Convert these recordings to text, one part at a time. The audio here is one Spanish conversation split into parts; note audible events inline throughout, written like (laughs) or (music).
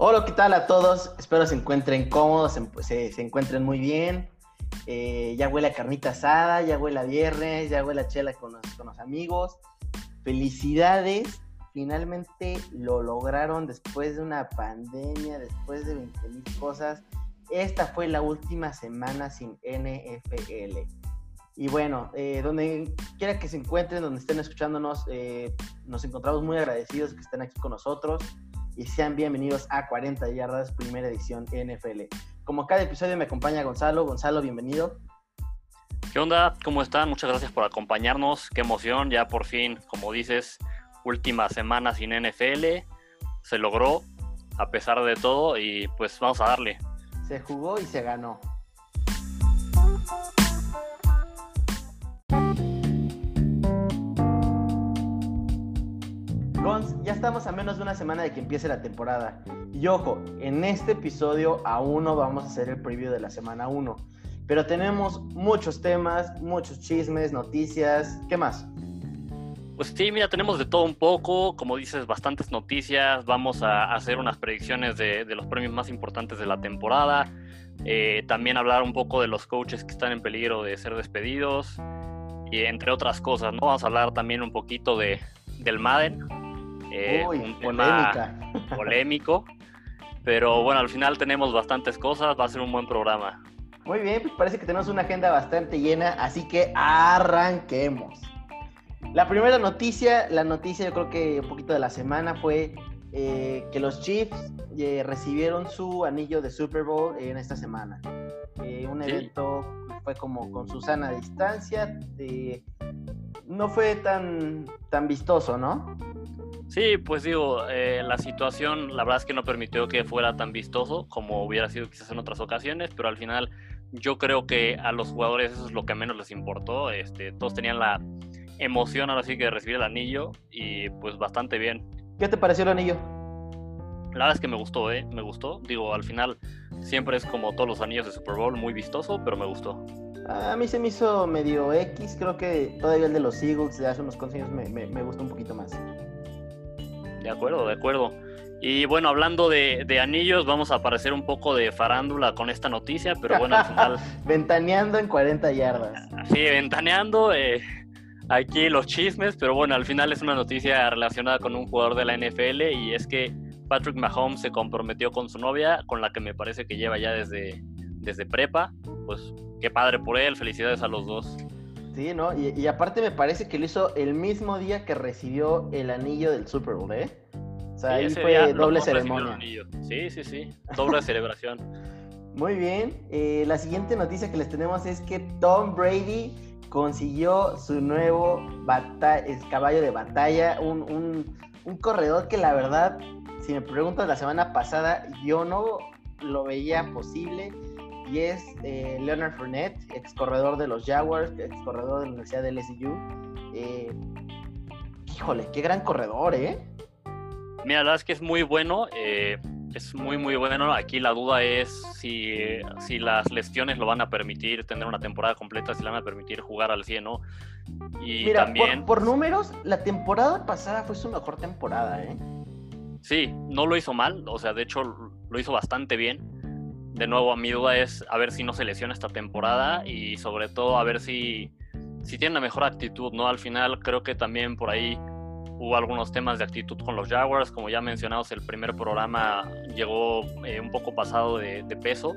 Hola, ¿qué tal a todos? Espero se encuentren cómodos, se, encuentren muy bien. Eh, ya huele a carnita asada, ya huele a viernes, ya huele a chela con los, con los amigos. Felicidades, finalmente lo lograron después de una pandemia, después de 20 mil cosas. Esta fue la última semana sin NFL. Y bueno, eh, donde quiera que se encuentren, donde estén escuchándonos, eh, nos encontramos muy agradecidos que estén aquí con nosotros y sean bienvenidos a 40 Yardas, primera edición NFL. Como cada episodio me acompaña Gonzalo. Gonzalo, bienvenido. ¿Qué onda? ¿Cómo están? Muchas gracias por acompañarnos. Qué emoción, ya por fin, como dices, última semana sin NFL. Se logró, a pesar de todo, y pues vamos a darle. Se jugó y se ganó. Ya estamos a menos de una semana de que empiece la temporada. Y ojo, en este episodio aún no vamos a hacer el preview de la semana 1. Pero tenemos muchos temas, muchos chismes, noticias. ¿Qué más? Pues sí, mira, tenemos de todo un poco, como dices, bastantes noticias. Vamos a hacer unas predicciones de, los premios más importantes de la temporada. Eh, también hablar un poco de los coaches que están en peligro de ser despedidos. Y entre otras cosas, ¿no? Vamos a hablar también un poquito de, del Madden, eh, un polémica. (laughs) polémico. Pero bueno, al final tenemos bastantes cosas, va a ser un buen programa. Muy bien, pues parece que tenemos una agenda bastante llena, así que arranquemos. La primera noticia, la noticia yo creo que un poquito de la semana fue eh, que los Chiefs eh, recibieron su anillo de Super Bowl en esta semana. un evento fue como con Susana a distancia, no fue tan, tan vistoso, ¿no? Sí, pues digo, eh, la situación la verdad es que no permitió que fuera tan vistoso como hubiera sido quizás en otras ocasiones, pero al final yo creo que a los jugadores eso es lo que menos les importó. Este, todos tenían la emoción ahora sí que de recibir el anillo y pues bastante bien. ¿Qué te pareció el anillo? La verdad es que me gustó, ¿eh? Me gustó. Digo, al final siempre es como todos los anillos de Super Bowl, muy vistoso, pero me gustó. A mí se me hizo medio X, creo que todavía el de los Eagles de hace unos consejos me, me, me gustó un poquito más. De acuerdo, de acuerdo. Y bueno, hablando de, anillos, vamos a aparecer un poco de farándula con esta noticia, pero bueno, al final... (laughs) ventaneando en 40 yardas. Sí, ventaneando eh, aquí los chismes, pero bueno, al final es una noticia relacionada con un jugador de la NFL y es que Patrick Mahomes se comprometió con su novia, con la que me parece que lleva ya desde, desde prepa. Pues qué padre por él, felicidades a los dos. Sí, ¿no? Y, aparte me parece que lo hizo el mismo día que recibió el anillo del Super Bowl, ¿eh? O sea, ahí fue doble ceremonia. Sí, sí, sí, doble celebración. (laughs) Muy bien. Eh, la siguiente noticia que les tenemos es que Tom Brady consiguió su nuevo caballo de batalla, un, un corredor que la verdad, si me preguntas la semana pasada, yo no lo veía posible y es eh, Leonard Fournette, ex corredor de los Jaguars, ex corredor de la Universidad del LSU. Eh, híjole, qué gran corredor, ¿eh? Mira, la verdad es que es muy bueno, eh, es muy, muy bueno. Aquí la duda es si, si, las lesiones lo van a permitir tener una temporada completa, si le van a permitir jugar al 100, ¿no? Y Mira, también... por, por números, la temporada pasada fue su mejor temporada, ¿eh? Sí, no lo hizo mal, o sea, de hecho lo hizo bastante bien de nuevo, mi duda es a ver si no se lesiona esta temporada y sobre todo a ver si, si tiene una mejor actitud, ¿no? Al final creo que también por ahí hubo algunos temas de actitud con los Jaguars, como ya mencionados, el primer programa llegó eh, un poco pasado de, peso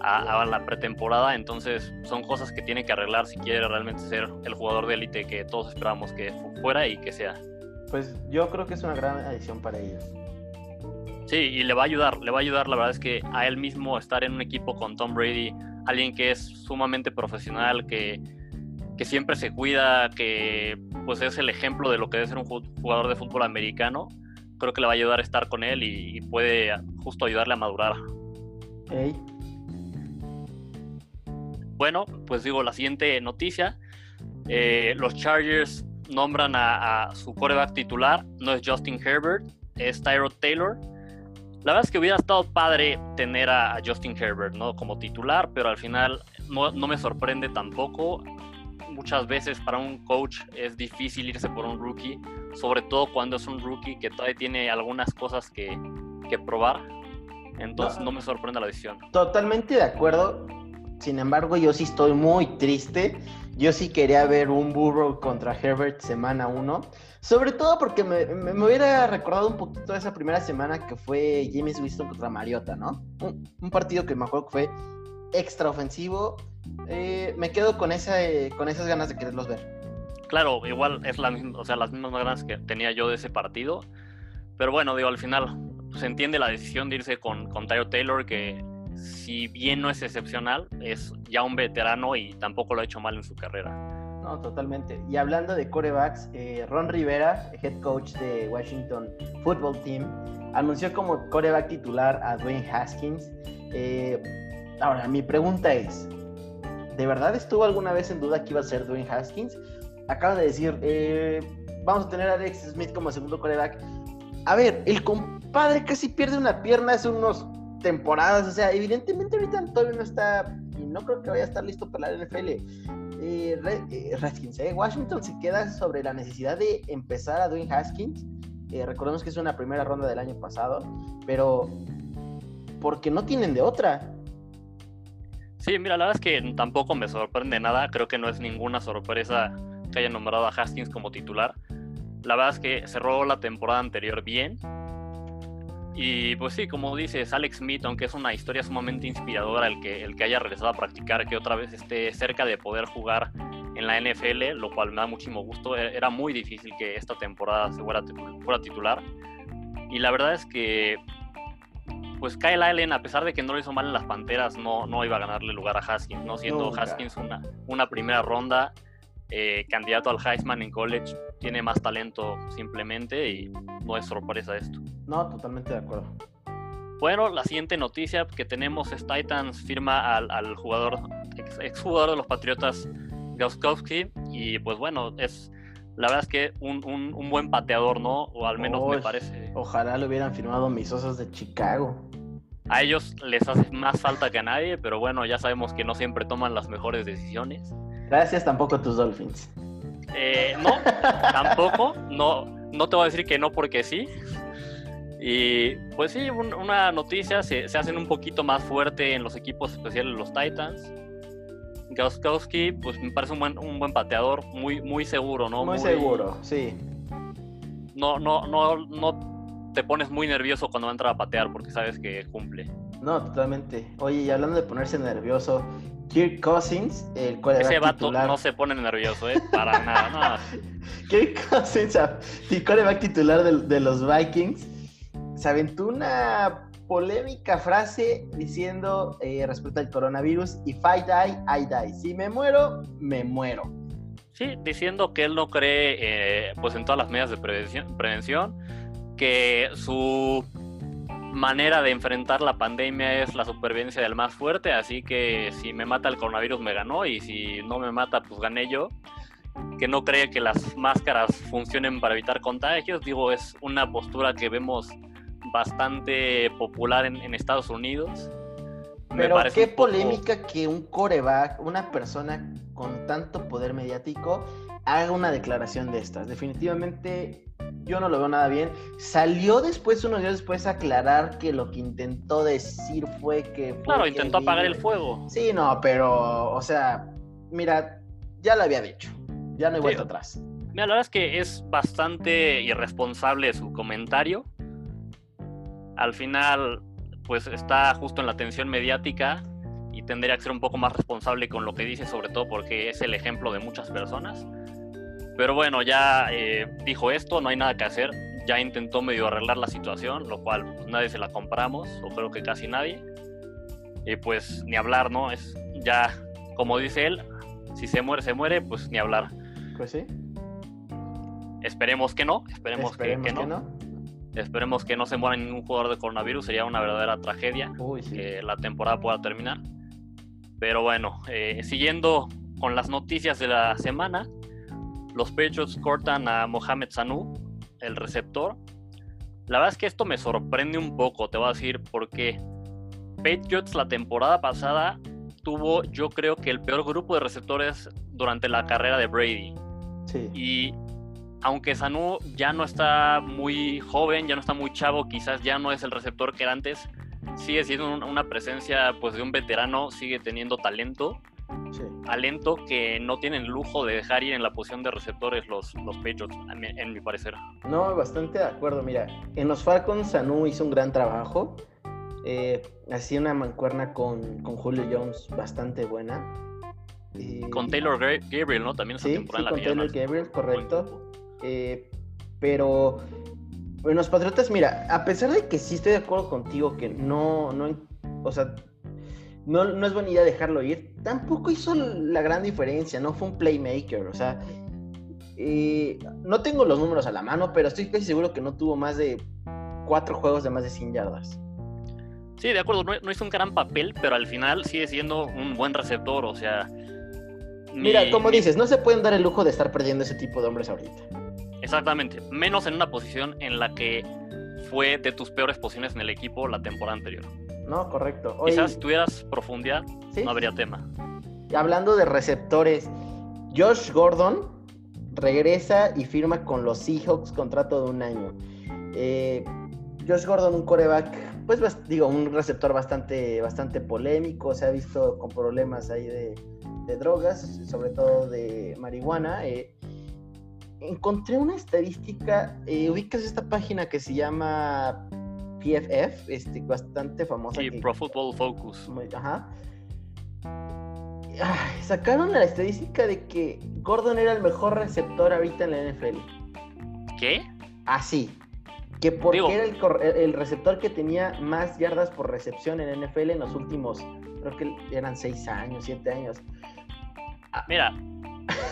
a, la pretemporada, entonces son cosas que tiene que arreglar si quiere realmente ser el jugador de élite que todos esperamos que fuera y que sea. Pues yo creo que es una gran adición para ellos. Sí, y le va a ayudar, le va a ayudar, la verdad es que a él mismo estar en un equipo con Tom Brady, alguien que es sumamente profesional, que, que siempre se cuida, que pues es el ejemplo de lo que debe ser un jugador de fútbol americano, creo que le va a ayudar a estar con él y, puede justo ayudarle a madurar. Bueno, pues digo, la siguiente noticia, eh, los Chargers nombran a, a su coreback titular, no es Justin Herbert, es Tyrod Taylor, la verdad es que hubiera estado padre tener a, Justin Herbert, ¿no? Como titular, pero al final no, me sorprende tampoco. Muchas veces para un coach es difícil irse por un rookie, sobre todo cuando es un rookie que todavía tiene algunas cosas que, que probar. Entonces no, me sorprende la decisión. Totalmente de acuerdo. Sin embargo, yo sí estoy muy triste. Yo sí quería ver un Burrow contra Herbert semana 1. Sobre todo porque me, me, hubiera recordado un poquito esa primera semana que fue James Winston contra Mariota, ¿no? Un, partido que me acuerdo que fue extra ofensivo. Eh, me quedo con, esa, con esas ganas de quererlos ver. Claro, igual es la misma, o sea, las mismas ganas que tenía yo de ese partido. Pero bueno, digo, al final se entiende la decisión de irse con, con Taylor, que si bien no es excepcional, es ya un veterano y tampoco lo ha hecho mal en su carrera. No, totalmente. Y hablando de corebacks, eh, Ron Rivera, head coach de Washington Football Team, anunció como coreback titular a Dwayne Haskins. Eh, ahora, mi pregunta es, ¿de verdad estuvo alguna vez en duda que iba a ser Dwayne Haskins? Acaban de decir, eh, vamos a tener a Alex Smith como segundo coreback. A ver, el compadre casi pierde una pierna hace unos temporadas. O sea, evidentemente ahorita todavía no está, y no creo que vaya a estar listo para la NFL. Eh, eh, ¿eh? Washington se queda sobre la necesidad de empezar a Dwayne Haskins. recordemos que es una primera ronda del año pasado, pero porque no tienen de otra. Sí, mira, la verdad es que tampoco me sorprende nada. Creo que no es ninguna sorpresa que haya nombrado a Haskins como titular. La verdad es que cerró la temporada anterior bien y pues sí, como dices, Alex Smith, aunque es una historia sumamente inspiradora el que, el que haya regresado a practicar, que otra vez esté cerca de poder jugar en la NFL, lo cual me da muchísimo gusto. E, era muy difícil que esta temporada se fuera, fuera titular. Y la verdad es que, pues Kyle Allen, a pesar de que no lo hizo mal en las Panteras, no, no iba a ganarle lugar a Haskins, ¿no? Siendo Haskins una, una primera ronda, eh, candidato al Heisman en college, tiene más talento simplemente y no es sorpresa esto. No, totalmente de acuerdo. Bueno, la siguiente noticia que tenemos es Titans firma al, jugador, ex, jugador de los Patriotas, Gauskowski, y pues bueno, es la verdad es que un, un, buen pateador, ¿no? O al menos me parece. Ojalá lo hubieran firmado mis osos de Chicago. A ellos les hace más falta que a nadie, pero bueno, ya sabemos que no siempre toman las mejores decisiones. Gracias tampoco a tus Dolphins. Eh, no, tampoco. No, no te voy a decir que no porque sí. Y pues sí, una noticia, se, hacen un poquito más fuerte en los equipos especiales los Titans. Gauskowski, pues me parece un buen, un buen pateador, muy, muy seguro, ¿no? Muy, seguro, sí. No, no, no, no te pones muy nervioso cuando va a entrar a patear porque sabes que cumple. No, totalmente. Oye, y hablando de ponerse nervioso, Kirk Cousins, el quarterback Ese vato no se pone nervioso, ¿eh? Para nada. (laughs) Kirk Cousins, el quarterback titular de, los Vikings, se aventó una polémica frase diciendo eh, respecto al coronavirus, if I die, I die. Si me muero, me muero. Sí, diciendo que él no cree eh, pues en todas las medidas de prevención, que su manera de enfrentar la pandemia es la supervivencia del más fuerte, así que si me mata el coronavirus me ganó y si no me mata pues gané yo. Que no cree que las máscaras funcionen para evitar contagios, digo, es una postura que vemos bastante popular en, Estados Unidos. Pero qué polémica que un coreback, una persona con tanto poder mediático, haga una declaración de estas. Definitivamente yo no lo veo nada bien. Salió después, unos días después, a aclarar que lo que intentó decir fue que... claro, intentó apagar el fuego. Sí, no, pero, o sea, mira, ya lo había dicho. Ya no hay vuelta atrás. Mira, la verdad es que es bastante irresponsable su comentario. Al final, pues está justo en la atención mediática y tendría que ser un poco más responsable con lo que dice, sobre todo porque es el ejemplo de muchas personas. Pero bueno, ya eh, dijo esto, no hay nada que hacer. Ya intentó medio arreglar la situación, lo cual pues, nadie se la compramos, o creo que casi nadie. Y pues ni hablar, ¿no? Es ya, como dice él, si se muere, se muere, pues ni hablar. Pues sí. Esperemos que no, esperemos, que, no. Esperemos que no se muera ningún jugador de coronavirus, sería una verdadera tragedia que la temporada pueda terminar. Pero bueno, eh, siguiendo con las noticias de la semana, los Patriots cortan a Mohamed Sanu, el receptor. La verdad es que esto me sorprende un poco, te voy a decir por qué. Patriots la temporada pasada tuvo, yo creo que el peor grupo de receptores durante la carrera de Brady. Sí. Y aunque Sanu ya no está muy joven, ya no está muy chavo, quizás ya no es el receptor que era antes, sigue siendo una presencia pues de un veterano, sigue teniendo talento. Talento que no tienen lujo de dejar ir en la posición de receptores los, los Patriots, en mi, parecer. No, bastante de acuerdo. Mira, en los Falcons Sanu hizo un gran trabajo. Eh, hacía una mancuerna con, con Julio Jones bastante buena. con Taylor Gabriel, ¿no? También esa sí, temporada sí, con Taylor Gabriel, correcto. Eh, pero en los Patriotas, mira, a pesar de que sí estoy de acuerdo contigo que no, no, o sea, no, no es buena idea dejarlo ir, tampoco hizo la gran diferencia, no fue un playmaker, o sea, eh, no tengo los números a la mano, pero estoy casi seguro que no tuvo más de cuatro juegos de más de 100 yardas. Sí, de acuerdo, no, hizo un gran papel, pero al final sigue siendo un buen receptor, o sea... Mira, como dices, no se pueden dar el lujo de estar perdiendo ese tipo de hombres ahorita. Exactamente, menos en una posición en la que fue de tus peores posiciones en el equipo la temporada anterior. No, correcto. Quizás si tuvieras profundidad, no habría tema. Hablando de receptores, Josh Gordon regresa y firma con los Seahawks contrato de un año. Eh, Josh Gordon, un coreback, pues digo, un receptor bastante, bastante polémico, se ha visto con problemas ahí de, drogas, sobre todo de marihuana. Eh, encontré una estadística, eh, ubicas esta página que se llama PFF, este, bastante famosa. Sí, Pro Football Focus. ajá. sacaron la estadística de que Gordon era el mejor receptor ahorita en la NFL. ¿Qué? Así. Que porque era el, el, receptor que tenía más yardas por recepción en NFL en los últimos, creo que eran seis años, siete años. Mira,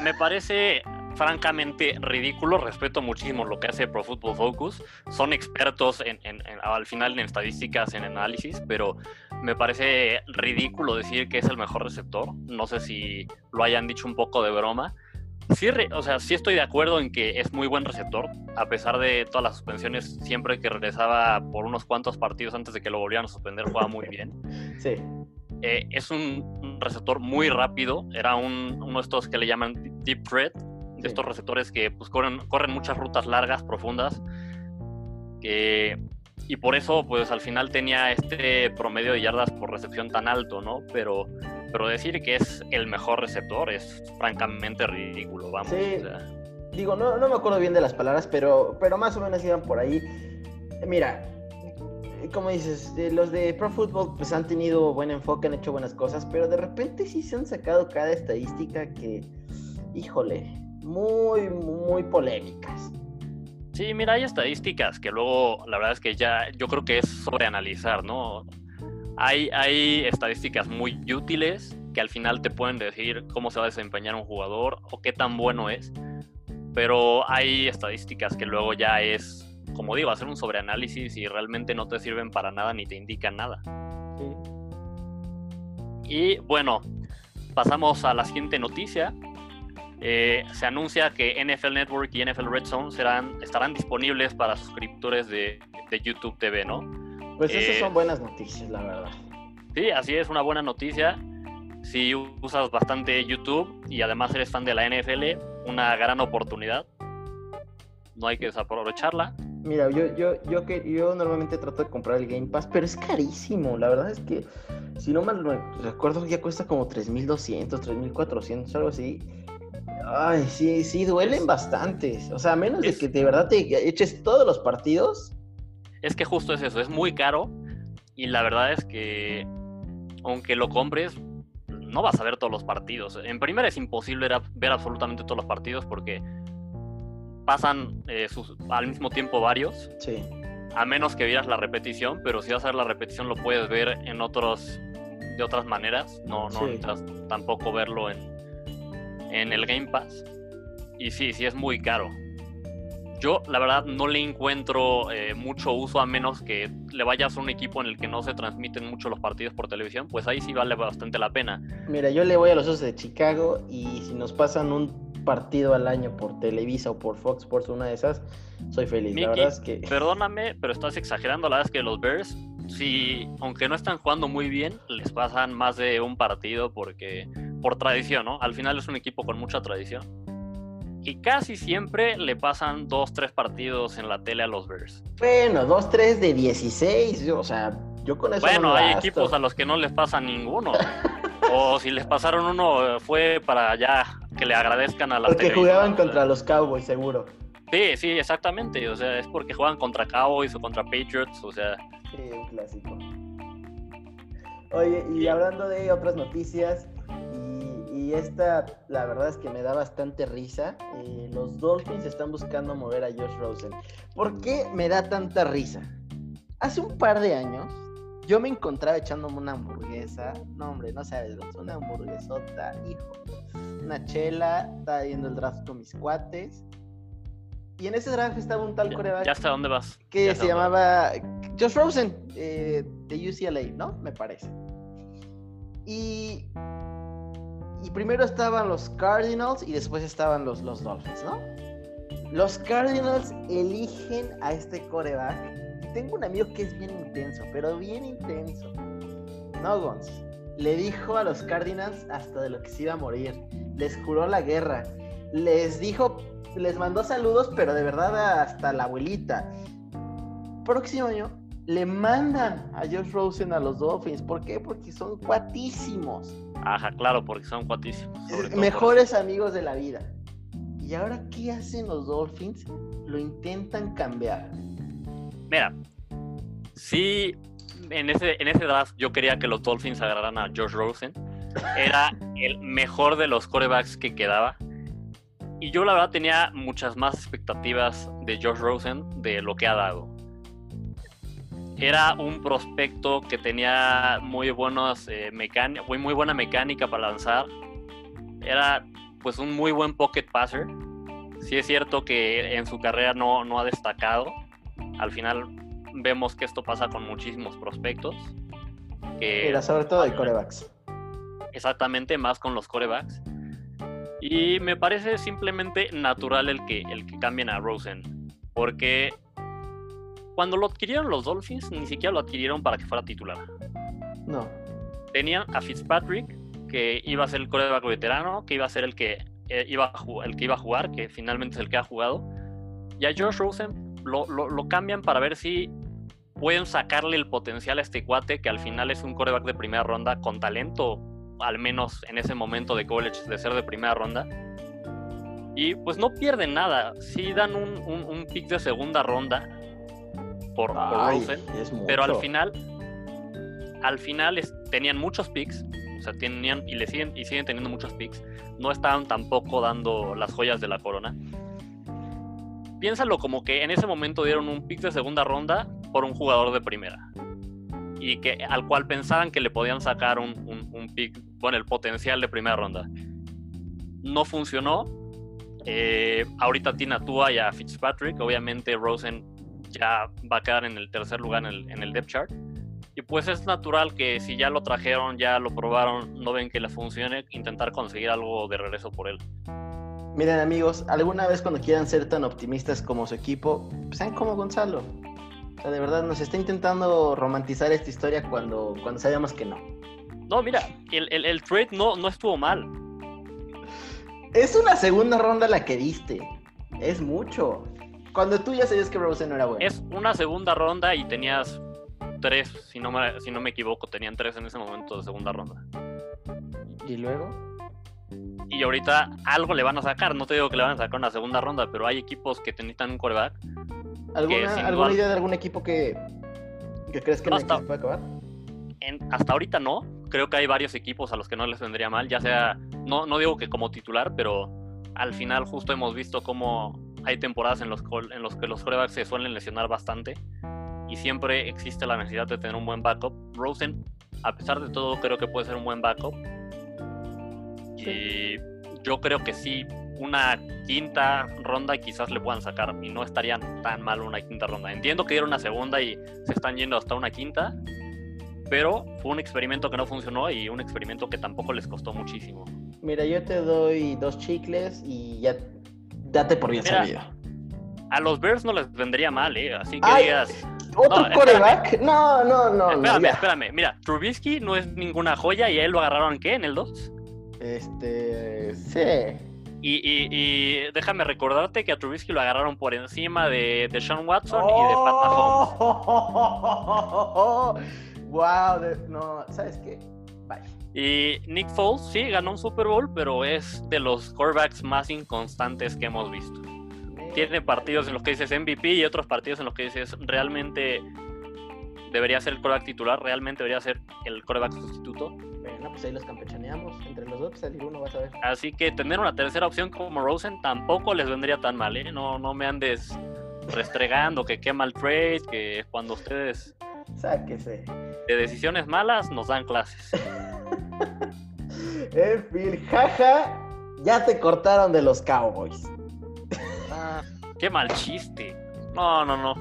me parece francamente ridículo. Respeto muchísimo lo que hace Pro Football Focus. Son expertos en, al final en estadísticas, en análisis, pero me parece ridículo decir que es el mejor receptor. No sé si lo hayan dicho un poco de broma. Sí, o sea, sí estoy de acuerdo en que es muy buen receptor, a pesar de todas las suspensiones, siempre que regresaba por unos cuantos partidos antes de que lo volvieran a suspender, jugaba muy bien. (laughs) Sí. Eh, es un, receptor muy rápido, era un, uno de estos que le llaman deep threat, de estos receptores que pues, corren, corren muchas rutas largas, profundas, y por eso pues al final tenía este promedio de yardas por recepción tan alto, ¿no? Pero, pero decir que es el mejor receptor es francamente ridículo, vamos. Digo, no, no me acuerdo bien de las palabras, pero, pero más o menos iban por ahí. Mira, como dices, los de Pro Football pues han tenido buen enfoque, han hecho buenas cosas, pero de repente sí se han sacado cada estadística que, híjole, muy, muy polémicas. Sí, mira, hay estadísticas que luego, la verdad es que ya, yo creo que es sobreanalizar, ¿no? Hay, hay estadísticas muy útiles que al final te pueden decir cómo se va a desempeñar un jugador o qué tan bueno es, pero hay estadísticas que luego ya es, como digo, hacer un sobreanálisis y realmente no te sirven para nada ni te indican nada. Y bueno, pasamos a la siguiente noticia, eh, se anuncia que NFL Network y NFL Red Zone serán, estarán disponibles para suscriptores de, YouTube TV, ¿no? Pues esas son eh, buenas noticias, la verdad. Sí, así es, una buena noticia. Si usas bastante YouTube y además eres fan de la NFL, una gran oportunidad. No hay que desaprovecharla. Mira, yo, yo, yo, que, yo normalmente trato de comprar el Game Pass, pero es carísimo. La verdad es que, si no mal recuerdo, ya cuesta como 3.200, 3.400, algo así. Ay, sí, sí, duelen bastante. O sea, a menos de que de verdad te eches todos los partidos. Es que justo es eso, es muy caro. Y la verdad es que, aunque lo compres, no vas a ver todos los partidos. En primera es imposible ver absolutamente todos los partidos porque pasan eh, al mismo tiempo varios. Sí. A menos que vieras la repetición, pero si vas a ver la repetición lo puedes ver en otros de otras maneras. No, no necesitas tampoco verlo en, en el Game Pass. Y sí, sí es muy caro. Yo, la verdad, no le encuentro eh, mucho uso a menos que le vayas a un equipo en el que no se transmiten mucho los partidos por televisión, pues ahí sí vale bastante la pena. Mira, yo le voy a los Osos de Chicago y si nos pasan un partido al año por Televisa o por Fox Sports, una de esas, soy feliz. la verdad es que... Perdóname, pero estás exagerando. La verdad es que los Bears, sí, aunque no están jugando muy bien, les pasan más de un partido porque por tradición, ¿no? Al final es un equipo con mucha tradición. y casi siempre le pasan dos, tres partidos en la tele a los Bears. Bueno, dos, tres de 16, o sea, yo con eso Bueno, hay equipos a los que no les pasa ninguno. o si les pasaron uno fue para ya que le agradezcan a la Porque jugaban contra los Cowboys, seguro. Sí, sí, exactamente. O sea, es porque juegan contra Cowboys o contra Patriots, o sea. Sí, un clásico. Oye, y hablando de otras noticias, y, esta, la verdad es que me da bastante risa. Eh, los Dolphins están buscando mover a Josh Rosen. ¿Por qué me da tanta risa? Hace un par de años, yo me encontraba echándome una hamburguesa. No, hombre, no sabes, una hamburguesota, hijo. Una chela, estaba viendo el draft con mis cuates. Y en ese draft estaba un tal coreback. ¿Ya hasta dónde vas? Que se llamaba Josh Rosen, eh, de UCLA, ¿no? Me parece. Y, y primero estaban los Cardinals y después estaban los, los Dolphins, ¿no? Los Cardinals eligen a este coreback tengo un amigo que es bien intenso, pero bien intenso. No, Gons. Le dijo a los Cardinals hasta de lo que se iba a morir. Les juró la guerra. Les dijo, les mandó saludos, pero de verdad hasta la abuelita. Próximo año le mandan a Josh Rosen a los Dolphins. ¿Por qué? Porque son cuatísimos. Ajá, claro, porque son cuatísimos. Mejores amigos de la vida. ¿Y ahora qué hacen los Dolphins? Lo intentan cambiar. Mira, sí, en ese, en ese draft yo quería que los Dolphins agarraran a George Rosen. Era (laughs) el mejor de los corebacks que quedaba. Y yo la verdad tenía muchas más expectativas de George Rosen de lo que ha dado. Era un prospecto que tenía muy, buenos, eh, muy, muy buena mecánica para lanzar. Era pues un muy buen pocket passer. Sí es cierto que en su carrera no, no ha destacado, al final vemos que esto pasa con muchísimos prospectos. Era sobre todo de corebacks. Exactamente, más con los corebacks. Y me parece simplemente natural el que, el que cambien a Rosen. Porque cuando lo adquirieron los Dolphins, ni siquiera lo adquirieron para que fuera titular. No. Tenían a Fitzpatrick, que iba a ser el coreback veterano, que iba a ser el que, eh, iba el que iba a jugar, que finalmente es el que ha jugado. Y a Josh Rosen lo, cambian para ver si pueden sacarle el potencial a este cuate, que al final es un coreback de primera ronda con talento, al menos en ese momento de college, de ser de primera ronda. Y pues no pierden nada. Sí dan un, pick de segunda ronda por, Rosen, pero al final, al final tenían muchos picks, o sea, tenían y le siguen y siguen teniendo muchos picks. No estaban tampoco dando las joyas de la corona piénsalo como que en ese momento dieron un pick de segunda ronda por un jugador de primera. Y que al cual pensaban que le podían sacar un, pick con el potencial de primera ronda. No funcionó. Eh, ahorita tiene a Tua y a Fitzpatrick. Obviamente Rosen ya va a quedar en el tercer lugar en el, en el depth chart. Y pues es natural que si ya lo trajeron, ya lo probaron, no ven que le funcione, intentar conseguir algo de regreso por él. Miren amigos, alguna vez cuando quieran ser tan optimistas como su equipo, pues sean como Gonzalo. O sea, de verdad nos está intentando romantizar esta historia cuando, cuando sabíamos que no. No, mira, el, trade no, no estuvo mal. Es una segunda ronda la que diste. Es mucho. Cuando tú ya sabías que Rosen no era bueno. Es una segunda ronda y tenías tres, si no si no me equivoco, tenían tres en ese momento de segunda ronda. ¿Y luego? y ahorita algo le van a sacar. No te digo que le van a sacar una segunda ronda, pero hay equipos que necesitan un coreback. ¿Alguna, idea de algún equipo que, que crees que hasta, puede acabar? hasta ahorita no. Creo que hay varios equipos a los que no les vendría mal, ya sea, no, no digo que como titular, pero al final justo hemos visto cómo hay temporadas en los, en los que los corebacks se suelen lesionar bastante y siempre existe la necesidad de tener un buen backup. Rosen, a pesar de todo, creo que puede ser un buen backup y yo creo que sí, una quinta ronda quizás le puedan sacar. Y no estarían tan mal una quinta ronda. Entiendo que dieron una segunda y se están yendo hasta una quinta. Pero fue un experimento que no funcionó y un experimento que tampoco les costó muchísimo. Mira, yo te doy dos chicles y ya date por bien servido. A los Bears no les vendría mal, ¿eh? Así que digas. ¿Otro coreback? No, no, no. Espérame, espérame. Mira, Trubisky no es ninguna joya y a él lo agarraron, ¿qué? ¿En el 2? Este, sí. Y, déjame recordarte que a Trubisky lo agarraron por encima de, de Sean Watson y de Pat Mahomes. (laughs) ¡Wow! No, ¿sabes qué? Bye. Y Nick Foles sí ganó un Super Bowl, pero es de los quarterbacks más inconstantes que hemos visto. Tiene partidos en los que dices MVP y otros partidos en los que dices realmente debería ser el quarterback titular, realmente debería ser el quarterback sustituto. Bueno, pues ahí los campechaneamos. Entre los dos, pues salir uno, vas a ver. Así que tener una tercera opción como Rosen tampoco les vendría tan mal, ¿eh? No, no me andes restregando que quema el trade, que cuando ustedes. Sáquese. De decisiones malas nos dan clases. (laughs) en fin, jaja, ya te cortaron de los Cowboys. Ah, qué mal chiste. No, no, no.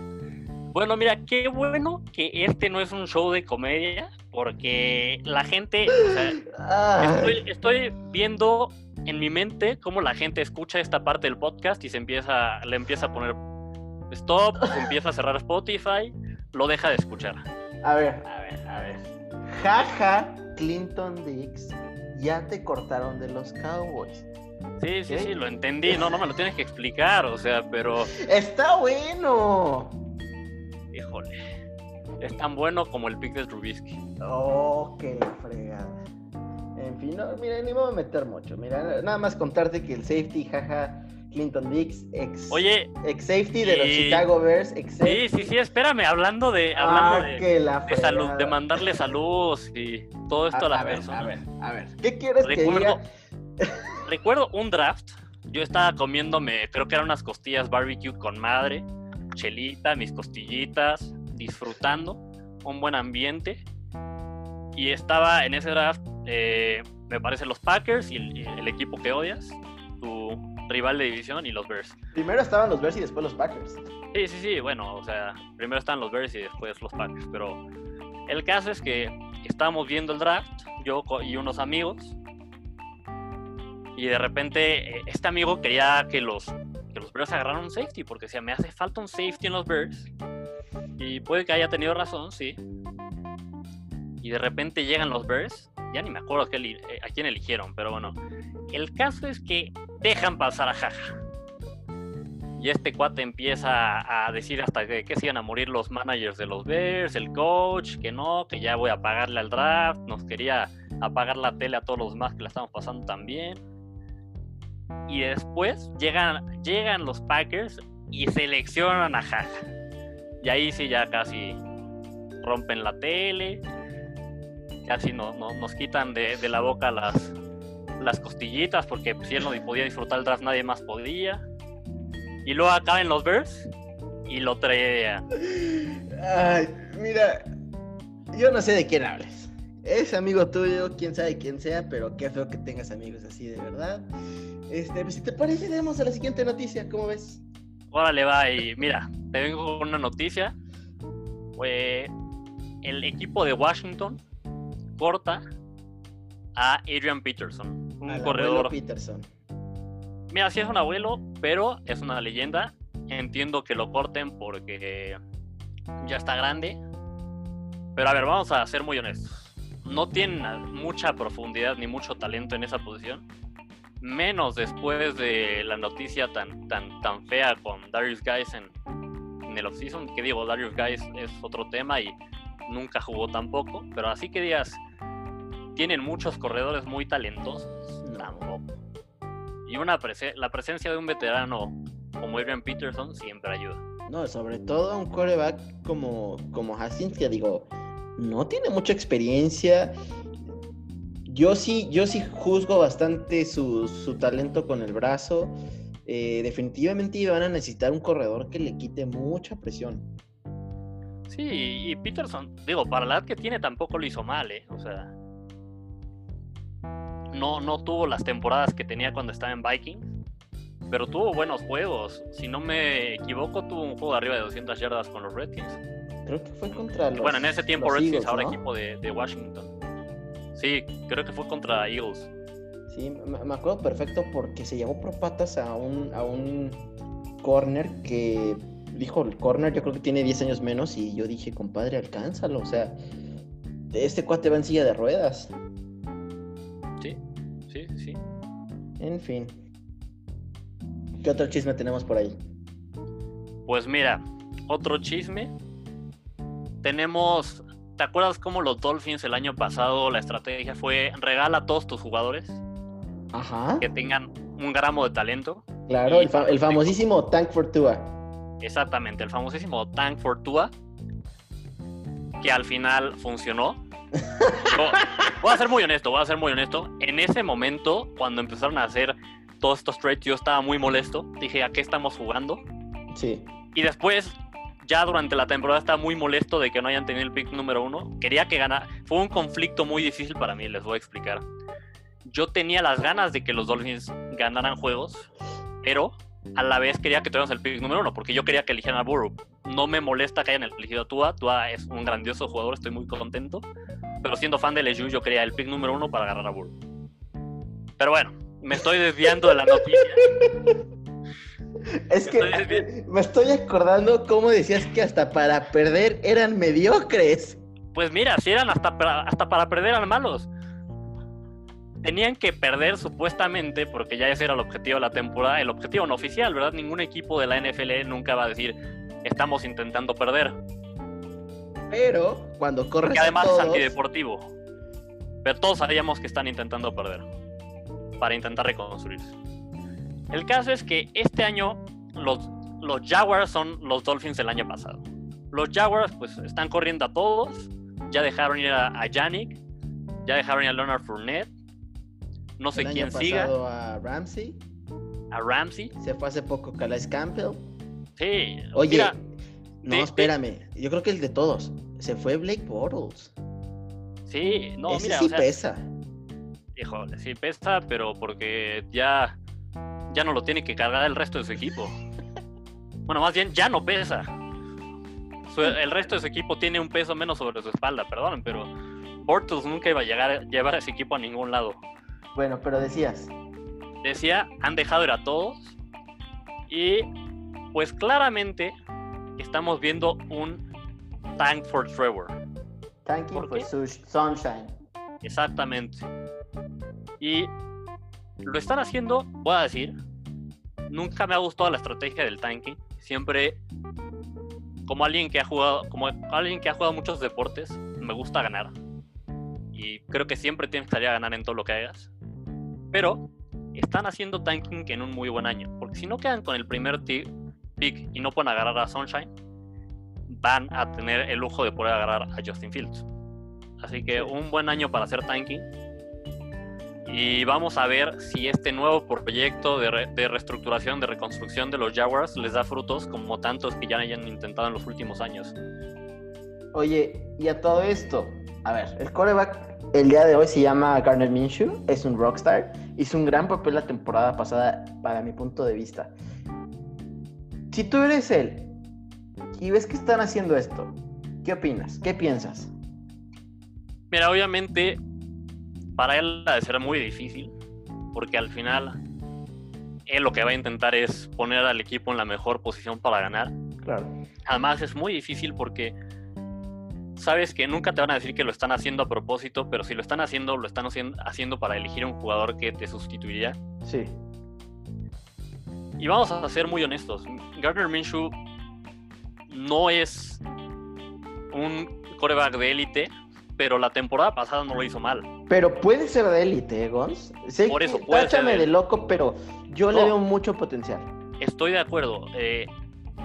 Bueno, mira, qué bueno que este no es un show de comedia, porque la gente, estoy, viendo en mi mente cómo la gente escucha esta parte del podcast y se empieza, le empieza a poner stop, se empieza a cerrar Spotify, lo deja de escuchar. A ver, a ver, a ver. Jaja, Clinton Dix, ya te cortaron de los Cowboys. Sí, sí, sí, lo entendí. No, no me lo tienes que explicar, o sea, pero. Está bueno. Híjole. Es tan bueno como el pick de Trubisky. Oh, qué fregada. En fin, no, mira, ni me voy a meter mucho. Mira, nada más contarte que el safety, jaja, Clinton Dix, ex, Oye, ex safety de los Chicago Bears, ex Sí, sí, sí, espérame, hablando de hablando ah, de, la de, salud, de mandarle saludos y todo esto a, las personas. A ver, a ver, ¿qué quieres que diga? (laughs) recuerdo un draft, yo estaba comiéndome, creo que eran unas costillas barbecue con madre, chelita, mis costillitas, disfrutando, un buen ambiente. Y estaba en ese draft, eh, me parece, los Packers y el, equipo que odias, tu rival de división y los Bears. Primero estaban los Bears y después los Packers. Sí, sí, sí, bueno, o sea, primero están los Bears y después los Packers, pero el caso es que estábamos viendo el draft, yo y unos amigos, y de repente eh, este amigo quería que los, que los Bears agarraran un safety, porque decía, me hace falta un safety en los Bears. Y puede que haya tenido razón, sí. Y de repente llegan los Bears. Ya ni me acuerdo eh, a quién eligieron, pero bueno. El caso es que dejan pasar a Jaja. Y este cuate empieza a decir hasta que, que se iban a morir los managers de los Bears, el coach, que no, que ya voy a pagarle al draft. Nos quería apagar la tele a todos los más que la estamos pasando también y después llegan, llegan los Packers y seleccionan a Jaja. Y ahí sí ya casi rompen la tele, casi no, nos quitan de, la boca las, las costillitas porque si él no podía disfrutar el draft nadie más podía. Y luego acaban los Bears y lo trae. Ay, mira, yo no sé de quién hables. Es amigo tuyo, quién sabe quién sea, pero qué feo que tengas amigos así de verdad. Este, pues, si te parece, demos a la siguiente noticia, ¿cómo ves? Órale, va, y mira, te vengo con una noticia. el equipo de Washington corta a Adrian Peterson, un corredor. Peterson. Mira, sí es un abuelo, pero es una leyenda. Entiendo que lo corten porque ya está grande. Pero a ver, vamos a ser muy honestos. No tiene mucha profundidad ni mucho talento en esa posición menos después de la noticia tan, tan, tan fea con Darius Guys en, en el offseason, que digo, Darius Guys es otro tema y nunca jugó tampoco, pero así que digas, tienen muchos corredores muy talentosos, Y una la presencia de un veterano como Adrian Peterson siempre ayuda. No, sobre todo un coreback como, como Haskins, que digo, no tiene mucha experiencia yo sí, yo sí juzgo bastante su, talento con el brazo. Eh, definitivamente van a necesitar un corredor que le quite mucha presión. Sí, y Peterson, digo, para la edad que tiene tampoco lo hizo mal, ¿eh? O sea, no, no tuvo las temporadas que tenía cuando estaba en Vikings, pero tuvo buenos juegos. Si no me equivoco, tuvo un juego de arriba de 200 yardas con los Redskins. Creo que fue contra los. Bueno, en ese tiempo Redskins, ahora equipo de, de Washington. Sí, creo que fue contra Eagles. Sí, me acuerdo perfecto porque se llevó por patas a un, a un corner que dijo el corner, yo creo que tiene 10 años menos y yo dije, compadre, alcánzalo, o sea, este cuate va en silla de ruedas. En fin. ¿Qué otro chisme tenemos por ahí? Pues mira, otro chisme. Tenemos. ¿Te acuerdas cómo los Dolphins el año pasado la estrategia fue regala a todos tus jugadores Ajá. que tengan un gramo de talento? Claro, Y el, fa- el famosísimo Tank for Tua. Exactamente, el famosísimo Tank for Tua, que al final funcionó. Voy a ser muy honesto, voy a ser muy honesto. En ese momento, cuando empezaron a hacer todos estos trades, yo estaba muy molesto. Dije, ¿a qué estamos jugando? Sí. Y después, ya durante la temporada, estaba muy molesto de que no hayan tenido el pick número uno. Quería que ganara. Fue un conflicto muy difícil para mí, les voy a explicar. Yo tenía las ganas de que los Dolphins ganaran juegos, pero a la vez quería que tuviéramos el pick número uno, porque yo quería que eligieran a Burrow. No me molesta que hayan elegido a Tua. Tua es un grandioso jugador, estoy muy contento. Pero siendo fan de LSU, yo quería el pick número uno para agarrar a Burrow. Pero bueno, me estoy desviando de la noticia. Es que Estoy me estoy acordando cómo decías que hasta para perder eran mediocres. Pues mira, si eran hasta para, hasta para perder eran malos. Tenían que perder supuestamente, porque ya ese era el objetivo de la temporada, el objetivo no oficial, ¿verdad? Ningún equipo de la NFL nunca va a decir, estamos intentando perder. Pero cuando corres a además es todos, antideportivo. Pero todos sabíamos que están intentando perder. Para intentar reconstruirse. El caso es que este año los, los Jaguars son los Dolphins del año pasado. Los Jaguars pues están corriendo a todos. Ya dejaron ir a, a Yannick. Ya dejaron ir a Leonard Fournette. No sé el quién año siga. pasado a Ramsey, A Ramsey. se fue hace poco Calais Campbell. Sí. Oye, mira, no, de- de- espérame, yo creo que el de todos. Se fue Blake Bortles. sí. No, Ese mira, sí o sea, pesa. Híjole, sí pesa, pero porque ya, ya no lo tiene que cargar el resto de su equipo. (laughs) Bueno, más bien ya no pesa. El resto de su equipo tiene un peso menos sobre su espalda, perdón, pero Bortles nunca iba a llegar, llevar a ese equipo a ningún lado. Bueno, pero decías, Decía, han dejado ir a todos y pues claramente estamos viendo un tank for Trevor. Tanking ¿Por for Sunshine. Exactamente. Y lo están haciendo, voy a decir, nunca me ha gustado la estrategia del tanking. Siempre, como alguien que ha jugado, como alguien que ha jugado muchos deportes, me gusta ganar. Y creo que siempre tienes que salir a ganar en todo lo que hagas. Pero están haciendo tanking en un muy buen año. Porque si no quedan con el primer pick y no pueden agarrar a Sunshine, van a tener el lujo de poder agarrar a Justin Fields. Así que un buen año para hacer tanking. Y vamos a ver si este nuevo proyecto de, re- de reestructuración, de reconstrucción de los Jaguars les da frutos como tantos que ya hayan intentado en los últimos años. Oye, y a todo esto, a ver, el coreback el día de hoy se llama Garner Minshew, es un rockstar, hizo un gran papel la temporada pasada para mi punto de vista. Si tú eres él y ves que están haciendo esto, ¿qué opinas? ¿Qué piensas? Mira, obviamente para él ha de ser muy difícil, porque al final él lo que va a intentar es poner al equipo en la mejor posición para ganar. Claro. Además es muy difícil porque sabes que nunca te van a decir que lo están haciendo a propósito, pero si lo están haciendo, lo están haciendo, para elegir un jugador que te sustituiría. Sí. Y vamos a ser muy honestos. Gardner Minshew no es un coreback de élite, pero la temporada pasada no lo hizo mal. Pero puede ser de élite, ¿eh, Gons? Sé Por que- eso puede ser de de loco, pero yo le veo mucho potencial. Estoy de acuerdo. eh,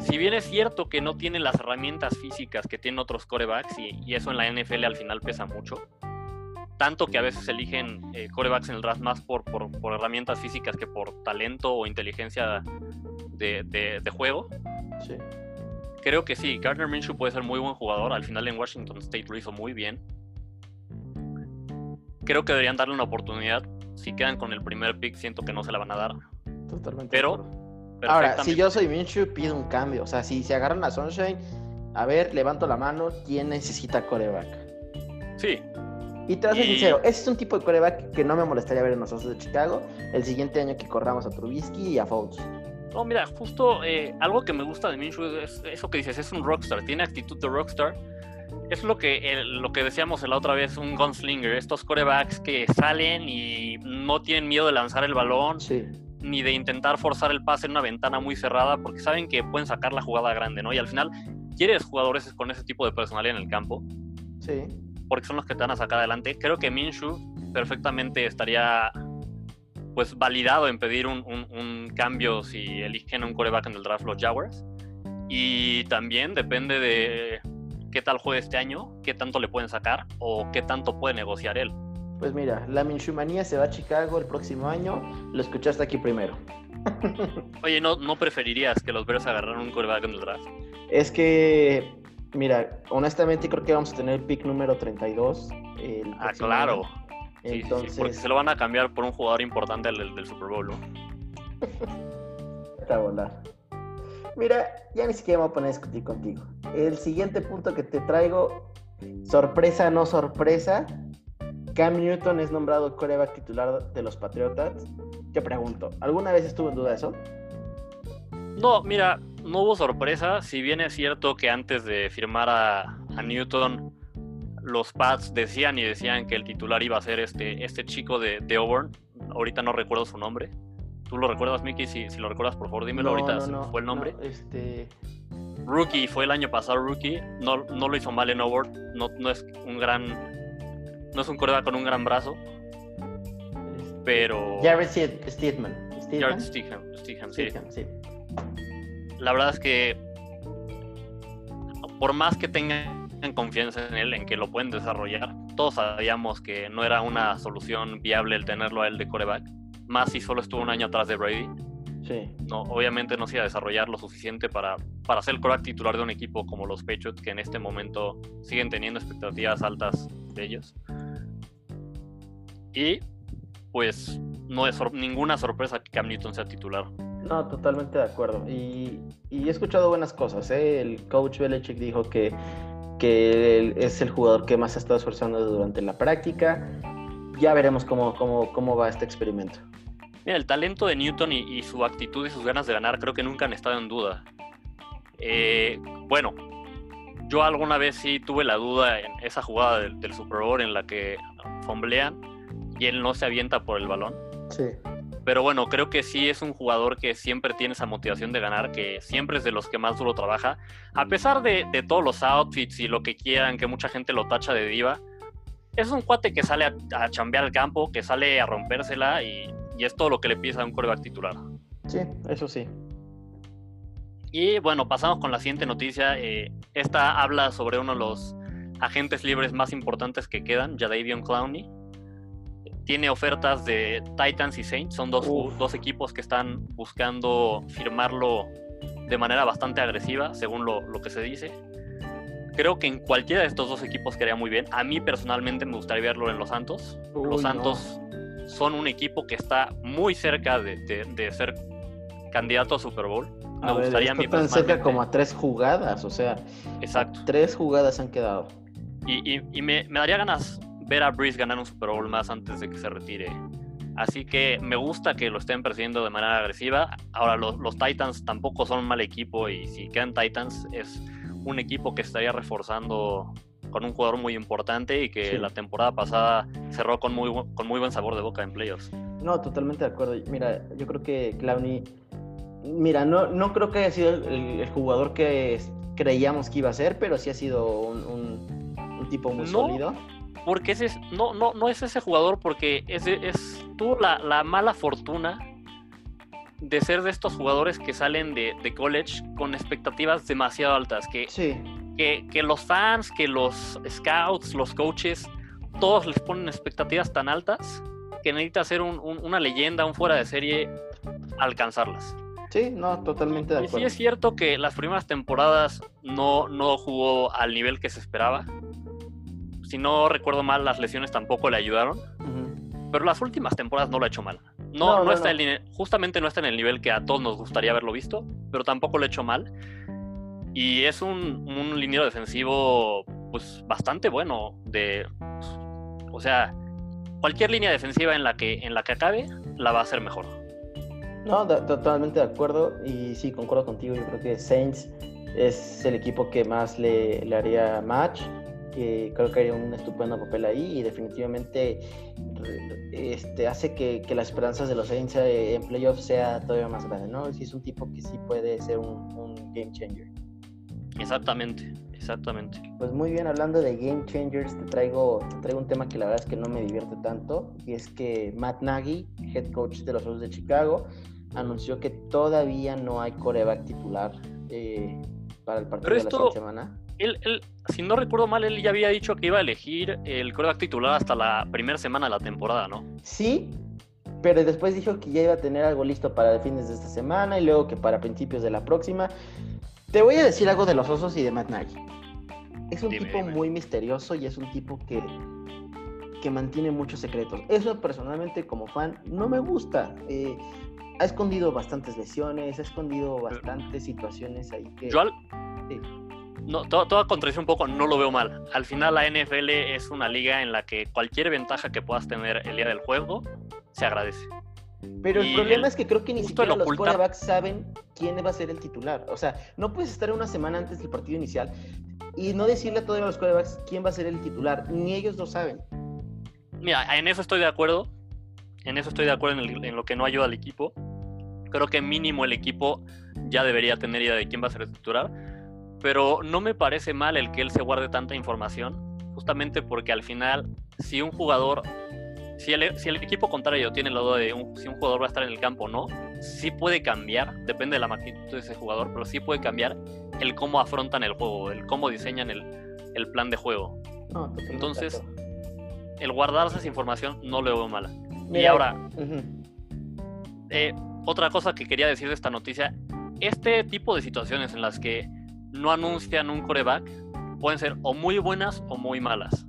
si bien es cierto que no tiene las herramientas físicas que tienen otros corebacks, y, y eso en la NFL al final pesa mucho, tanto que a veces eligen eh, corebacks en el draft más por, por, por herramientas físicas que por talento o inteligencia de, de- de juego, Sí. creo que sí, Gardner Minshew puede ser muy buen jugador. Al final en Washington State lo hizo muy bien. Creo que deberían darle una oportunidad. Si quedan con el primer pick, siento que no se la van a dar. Totalmente. Pero. Ahora, si yo soy Minshew, pido un cambio. O sea, si se agarran a Sunshine, a ver, levanto la mano, ¿quién necesita coreback? Sí, Y te voy a ser sincero, ese es un tipo de coreback que no me molestaría ver en los Osos de Chicago el siguiente año que corramos a Trubisky y a Foles. No, mira, justo eh, algo que me gusta de Minshew es eso que dices, es un rockstar, tiene actitud de rockstar. Es lo que, el- lo que decíamos la otra vez, un gunslinger, estos corebacks que salen y no tienen miedo de lanzar el balón, Sí. Ni de intentar forzar el pase en una ventana muy cerrada, porque saben que pueden sacar la jugada grande, ¿no? Y al final quieres jugadores con ese tipo de personalidad en el campo. Sí. Porque son los que te van a sacar adelante. Creo que Minshew perfectamente estaría pues validado en pedir un, un, cambio si eligen un coreback en el draft los Jaguars. Y también depende de qué tal juegue este año, qué tanto le pueden sacar o qué tanto puede negociar él. Pues mira, la Minshumanía se va a Chicago el próximo año. Lo escuchaste aquí primero. Oye, ¿no, ¿no preferirías que los Bears agarraran un coreback en el draft? Es que, mira, honestamente creo que vamos a tener el pick número 32. ah, claro. Entonces... porque se lo van a cambiar por un jugador importante del, del Super Bowl, ¿no? (laughs) Está volar. Mira, ya ni siquiera me voy a poner a discutir contigo. El siguiente punto que te traigo, sorpresa, no sorpresa. Cam Newton es nombrado coreback titular de los Patriotas. Te pregunto, ¿alguna vez estuvo en duda eso? No, mira, no hubo sorpresa. Si bien es cierto que antes de firmar a, Newton, los Pats decían y decían que el titular iba a ser este, este chico de, de Auburn. Ahorita no recuerdo su nombre. ¿Tú lo recuerdas, Mickey? Si, si lo recuerdas, por favor, dímelo ahorita. ¿Fue el nombre? este... Rookie, fue el año pasado rookie. No, no lo hizo mal en Auburn. No, no es un gran. No es un coreback con un gran brazo. Pero. Jared Steedman. Jared Steedman, sí. sí. La verdad es que. Por más que tengan confianza en él, en que lo pueden desarrollar, todos sabíamos que no era una solución viable el tenerlo a él de coreback más si solo estuvo un año atrás de Brady. Sí. No, obviamente no se iba a desarrollar lo suficiente para, para ser el coreback titular de un equipo como los Patriots, que en este momento siguen teniendo expectativas altas de ellos. Y pues no es ninguna sorpresa que Cam Newton sea titular. No, totalmente de acuerdo. Y, y he escuchado buenas cosas. ¿eh? El coach Belichick dijo que, que es el jugador que más se ha estado esforzando durante la práctica ya veremos cómo, cómo, cómo va este experimento. Mira, el talento de Newton y, su actitud y sus ganas de ganar creo que nunca han estado en duda. Eh, bueno, yo alguna vez sí tuve la duda en esa jugada del, Super Bowl en la que fomblean y él no se avienta por el balón. Sí. Pero bueno, creo que sí es un jugador que siempre tiene esa motivación de ganar, que siempre es de los que más duro trabaja. A pesar de, de todos los outfits y lo que quieran, que mucha gente lo tacha de diva, es un cuate que sale a, chambear al campo, que sale a rompérsela y, es todo lo que le pide a un coreback titular. Sí, eso sí. Y bueno, pasamos con la siguiente noticia. Eh, esta habla sobre uno de los agentes libres más importantes que quedan, Jadavion Clowney. Tiene ofertas de Titans y Saints, son dos, dos equipos que están buscando firmarlo de manera bastante agresiva, según lo, lo que se dice. Creo que en cualquiera de estos dos equipos quedaría muy bien. A mí personalmente me gustaría verlo en los Santos. los Santos son un equipo que está muy cerca de, ser candidato a Super Bowl. Me gustaría a mí tan cerca como a tres jugadas, o sea, exacto. tres jugadas han quedado. Y, me, daría ganas ver a Breeze ganar un Super Bowl más antes de que se retire. Así que me gusta que lo estén persiguiendo de manera agresiva. Ahora, los, los Titans tampoco son un mal equipo y si quedan Titans es un equipo que estaría reforzando con un jugador muy importante y que la temporada pasada cerró con muy, con muy buen sabor de boca en playoffs. No, totalmente de acuerdo. Mira, yo creo que Clowney, mira, no, no creo que haya sido el, jugador que creíamos que iba a ser, pero sí ha sido un, tipo muy sólido. Porque ese es, no, no, no es ese jugador porque es, es tuvo la, la mala fortuna de ser de estos jugadores que salen de, college con expectativas demasiado altas, que, que, los fans, que los scouts, los coaches, todos les ponen expectativas tan altas que necesita ser una leyenda, un fuera de serie, alcanzarlas. Sí, no, totalmente de acuerdo. Y sí es cierto que las primeras temporadas no, no jugó al nivel que se esperaba. Si no recuerdo mal, las lesiones tampoco le ayudaron. Pero las últimas temporadas no lo ha hecho mal. No, no, está justamente no está en el nivel que a todos nos gustaría haberlo visto, pero tampoco lo ha hecho mal. Y es un, un liniero defensivo, pues bastante bueno. De, o sea, cualquier línea defensiva en la que, en la que acabe, la va a hacer mejor. No, totalmente de acuerdo. Y sí, concuerdo contigo. Yo creo que Saints es el equipo que más le, le haría match. Creo que haría un estupendo papel ahí y definitivamente este, hace que, las esperanzas de los Saints en playoffs sea todavía más grande, ¿no? Si es un tipo que sí puede ser un, game changer. Exactamente, exactamente. Pues muy bien, hablando de game changers, te traigo, te traigo un tema que la verdad es que no me divierte tanto, y es que Matt Nagy, head coach de los Bulls de Chicago, anunció que todavía no hay coreback titular eh, para el partido de la semana. Él, él, si no recuerdo mal, él ya había dicho que iba a elegir el coreback titular hasta la primera semana de la temporada, ¿no? Sí, pero después dijo que ya iba a tener algo listo para fines de esta semana y luego que para principios de la próxima. Te voy a decir algo de los osos y de Matt Nagy. Es un tipo muy misterioso y es un tipo que, que mantiene muchos secretos. Eso personalmente como fan no me gusta. Eh, ha escondido bastantes lesiones, ha escondido bastantes situaciones ahí que... Yo no, toda, contradicción un poco no lo veo mal. Al final la NFL es una liga en la que cualquier ventaja que puedas tener el día del juego se agradece. Pero el problema es que creo que ni siquiera los quarterbacks saben quién va a ser el titular. O sea, no puedes estar una semana antes del partido inicial y no decirle a todos los quarterbacks quién va a ser el titular. Ni ellos lo saben. Mira, en eso estoy de acuerdo. En eso estoy de acuerdo en, en lo que no ayuda al equipo. Creo que mínimo el equipo ya debería tener idea de quién va a ser el titular pero no me parece mal el que él se guarde tanta información, justamente porque al final, si un jugador, si el, si el equipo contrario tiene la duda de si un jugador va a estar en el campo o no, sí puede cambiar, depende de la magnitud de ese jugador, pero sí puede cambiar el cómo afrontan el juego, el cómo diseñan el, el plan de juego. Entonces, el guardarse esa información no lo veo mala. y ahora, eh, otra cosa que quería decir de esta noticia, este tipo de situaciones en las que no anuncian un coreback pueden ser o muy buenas o muy malas.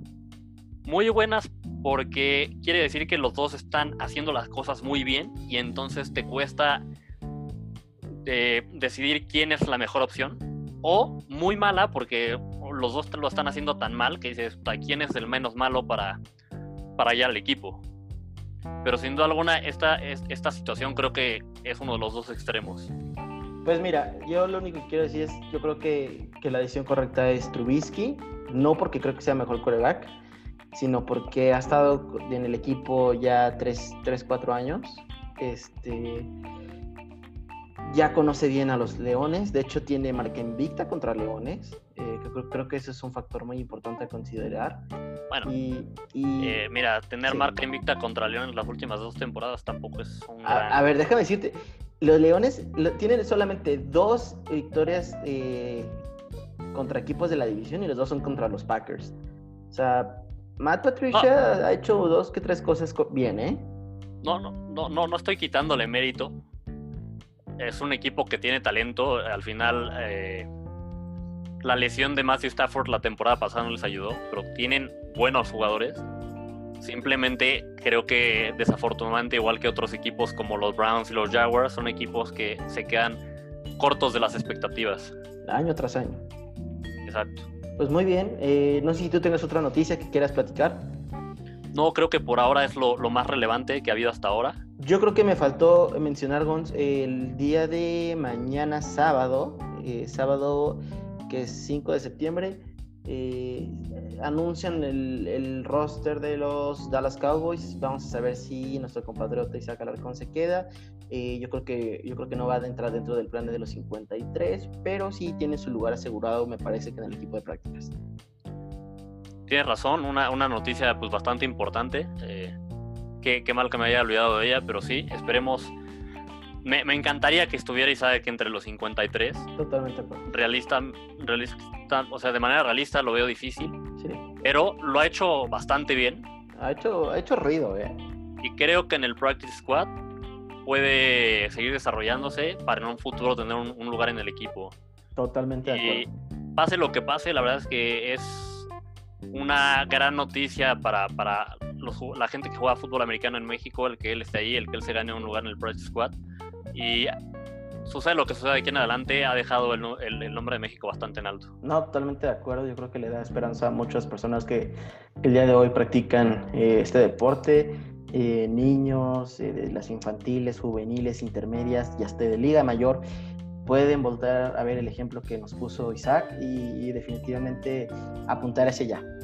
Muy buenas porque quiere decir que los dos están haciendo las cosas muy bien y entonces te cuesta eh, decidir quién es la mejor opción. O muy mala porque los dos lo están haciendo tan mal que dices, ¿quién es el menos malo para, para allá al equipo? Pero sin duda alguna, esta, esta situación creo que es uno de los dos extremos. Pues mira, yo lo único que quiero decir es, yo creo que, la decisión correcta es Trubisky, no porque creo que sea mejor coreback, sino porque ha estado en el equipo ya 3, 4 años. Este, ya conoce bien a los Leones, de hecho tiene marca invicta contra Leones, eh, creo, que eso es un factor muy importante a considerar. Bueno, y, eh, mira, tener marca invicta contra Leones las últimas dos temporadas tampoco es un... A, a ver, déjame decirte, los Leones tienen solamente dos victorias eh, contra equipos de la división y los dos son contra los Packers. O sea, Matt Patricia ha hecho dos que tres cosas bien, ¿eh? No, no, no, no, no estoy quitándole mérito. Es un equipo que tiene talento. Al final, eh, la lesión de Matthew Stafford la temporada pasada no les ayudó, pero tienen buenos jugadores. Simplemente creo que desafortunadamente, igual que otros equipos como los Browns y los Jaguars, son equipos que se quedan cortos de las expectativas. Año tras año. Exacto. Pues muy bien. Eh, no sé si tú tienes otra noticia que quieras platicar. No, creo que por ahora es lo, más relevante que ha habido hasta ahora. Yo creo que me faltó mencionar, Gons, el día de mañana sábado, eh, sábado que es 5 de septiembre, eh, anuncian el, roster de los Dallas Cowboys. Vamos a saber si nuestro compatriota Isaac Alarcón se queda. Eh, yo, creo que, yo creo que no va a entrar dentro del plan de los 53, pero sí tiene su lugar asegurado, me parece que en el equipo de prácticas. Tienes razón, una, una noticia pues bastante importante. Eh, qué, qué mal que me haya olvidado de ella, pero sí, esperemos me, encantaría que estuviera Isaac entre los 53. Totalmente. Realista, realista, o sea, de manera realista lo veo difícil. Sí. Pero lo ha hecho bastante bien. Ha hecho, ha hecho ruido, ¿eh? Y creo que en el Practice Squad puede seguir desarrollándose para en un futuro tener un, lugar en el equipo. Totalmente de acuerdo. Y pase lo que pase, la verdad es que es una gran noticia para, para la gente que juega fútbol americano en México, el que él esté ahí, el que él se gane un lugar en el Practice Squad. Y sucede lo que sucede de aquí en adelante, ha dejado el, el, nombre de México bastante en alto. No, totalmente de acuerdo. Yo creo que le da esperanza a muchas personas que el día de hoy practican eh, este deporte. Eh, niños, eh, de las infantiles, juveniles, intermedias y hasta de Liga Mayor pueden volver a ver el ejemplo que nos puso Isaac y, definitivamente apuntar hacia allá.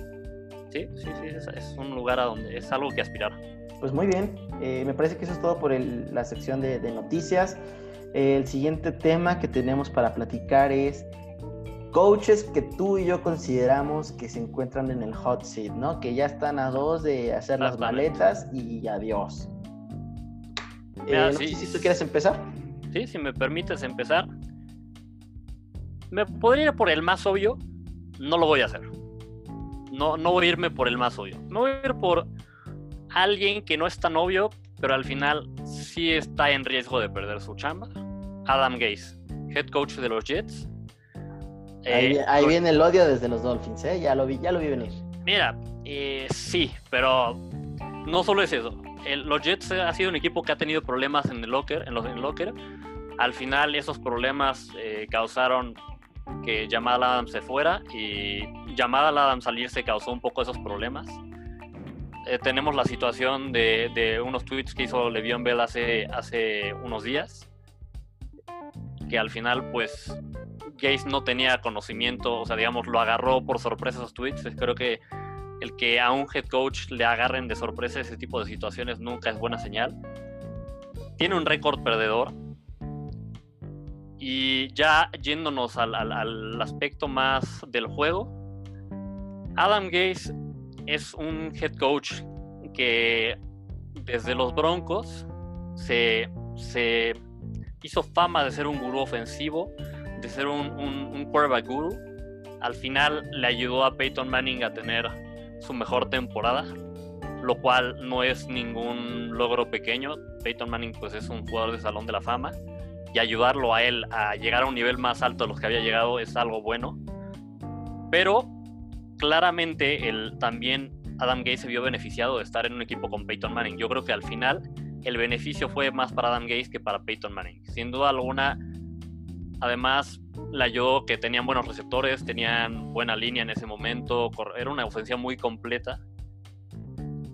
Sí, sí, sí, es, un lugar a donde es algo que aspirar. Pues muy bien, eh, me parece que eso es todo por la sección de, noticias. el siguiente tema que tenemos para platicar es coaches que tú y yo consideramos que se encuentran en el hot seat, ¿no? Que ya están a dos de hacer las maletas y adiós. Eh, si tú quieres empezar. Sí, si me permites empezar. Me podría ir por el más obvio, no lo voy a hacer. No, no voy a irme por el más obvio. Me voy a ir por alguien que no es tan obvio, pero al final sí está en riesgo de perder su chamba. Adam Gase, head coach de los Jets. Ahí, eh, viene el odio desde los Dolphins, ¿eh? Ya lo vi, ya lo vi venir. Mira, eh, sí, pero no solo es eso. los Jets ha sido un equipo que ha tenido problemas en el locker, en los en locker. Al final esos problemas eh, causaron que Jamal Adams se fuera y Jamal Adams salirse causó un poco esos problemas. Eh, tenemos la situación de, unos tweets que hizo Le'Veon Bell hace, hace unos días, que al final pues Gates no tenía conocimiento, o sea, digamos, lo agarró por sorpresa esos tweets. Creo que el que a un head coach le agarren de sorpresa ese tipo de situaciones nunca es buena señal. Tiene un récord perdedor, y ya yéndonos al, aspecto más del juego, Adam Gase es un head coach que desde los Broncos se, hizo fama de ser un gurú ofensivo, de ser un, un, quarterback guru. Al final le ayudó a Peyton Manning a tener su mejor temporada, lo cual no es ningún logro pequeño. Peyton Manning pues es un jugador de salón de la fama y ayudarlo a él a llegar a un nivel más alto de los que había llegado es algo bueno. Pero claramente el, también Adam Gates se vio beneficiado de estar en un equipo con Peyton Manning. Yo creo que al final el beneficio fue más para Adam Gates que para Peyton Manning. Sin duda alguna, además le ayudó que tenían buenos receptores, tenían buena línea en ese momento, era una ofensiva muy completa.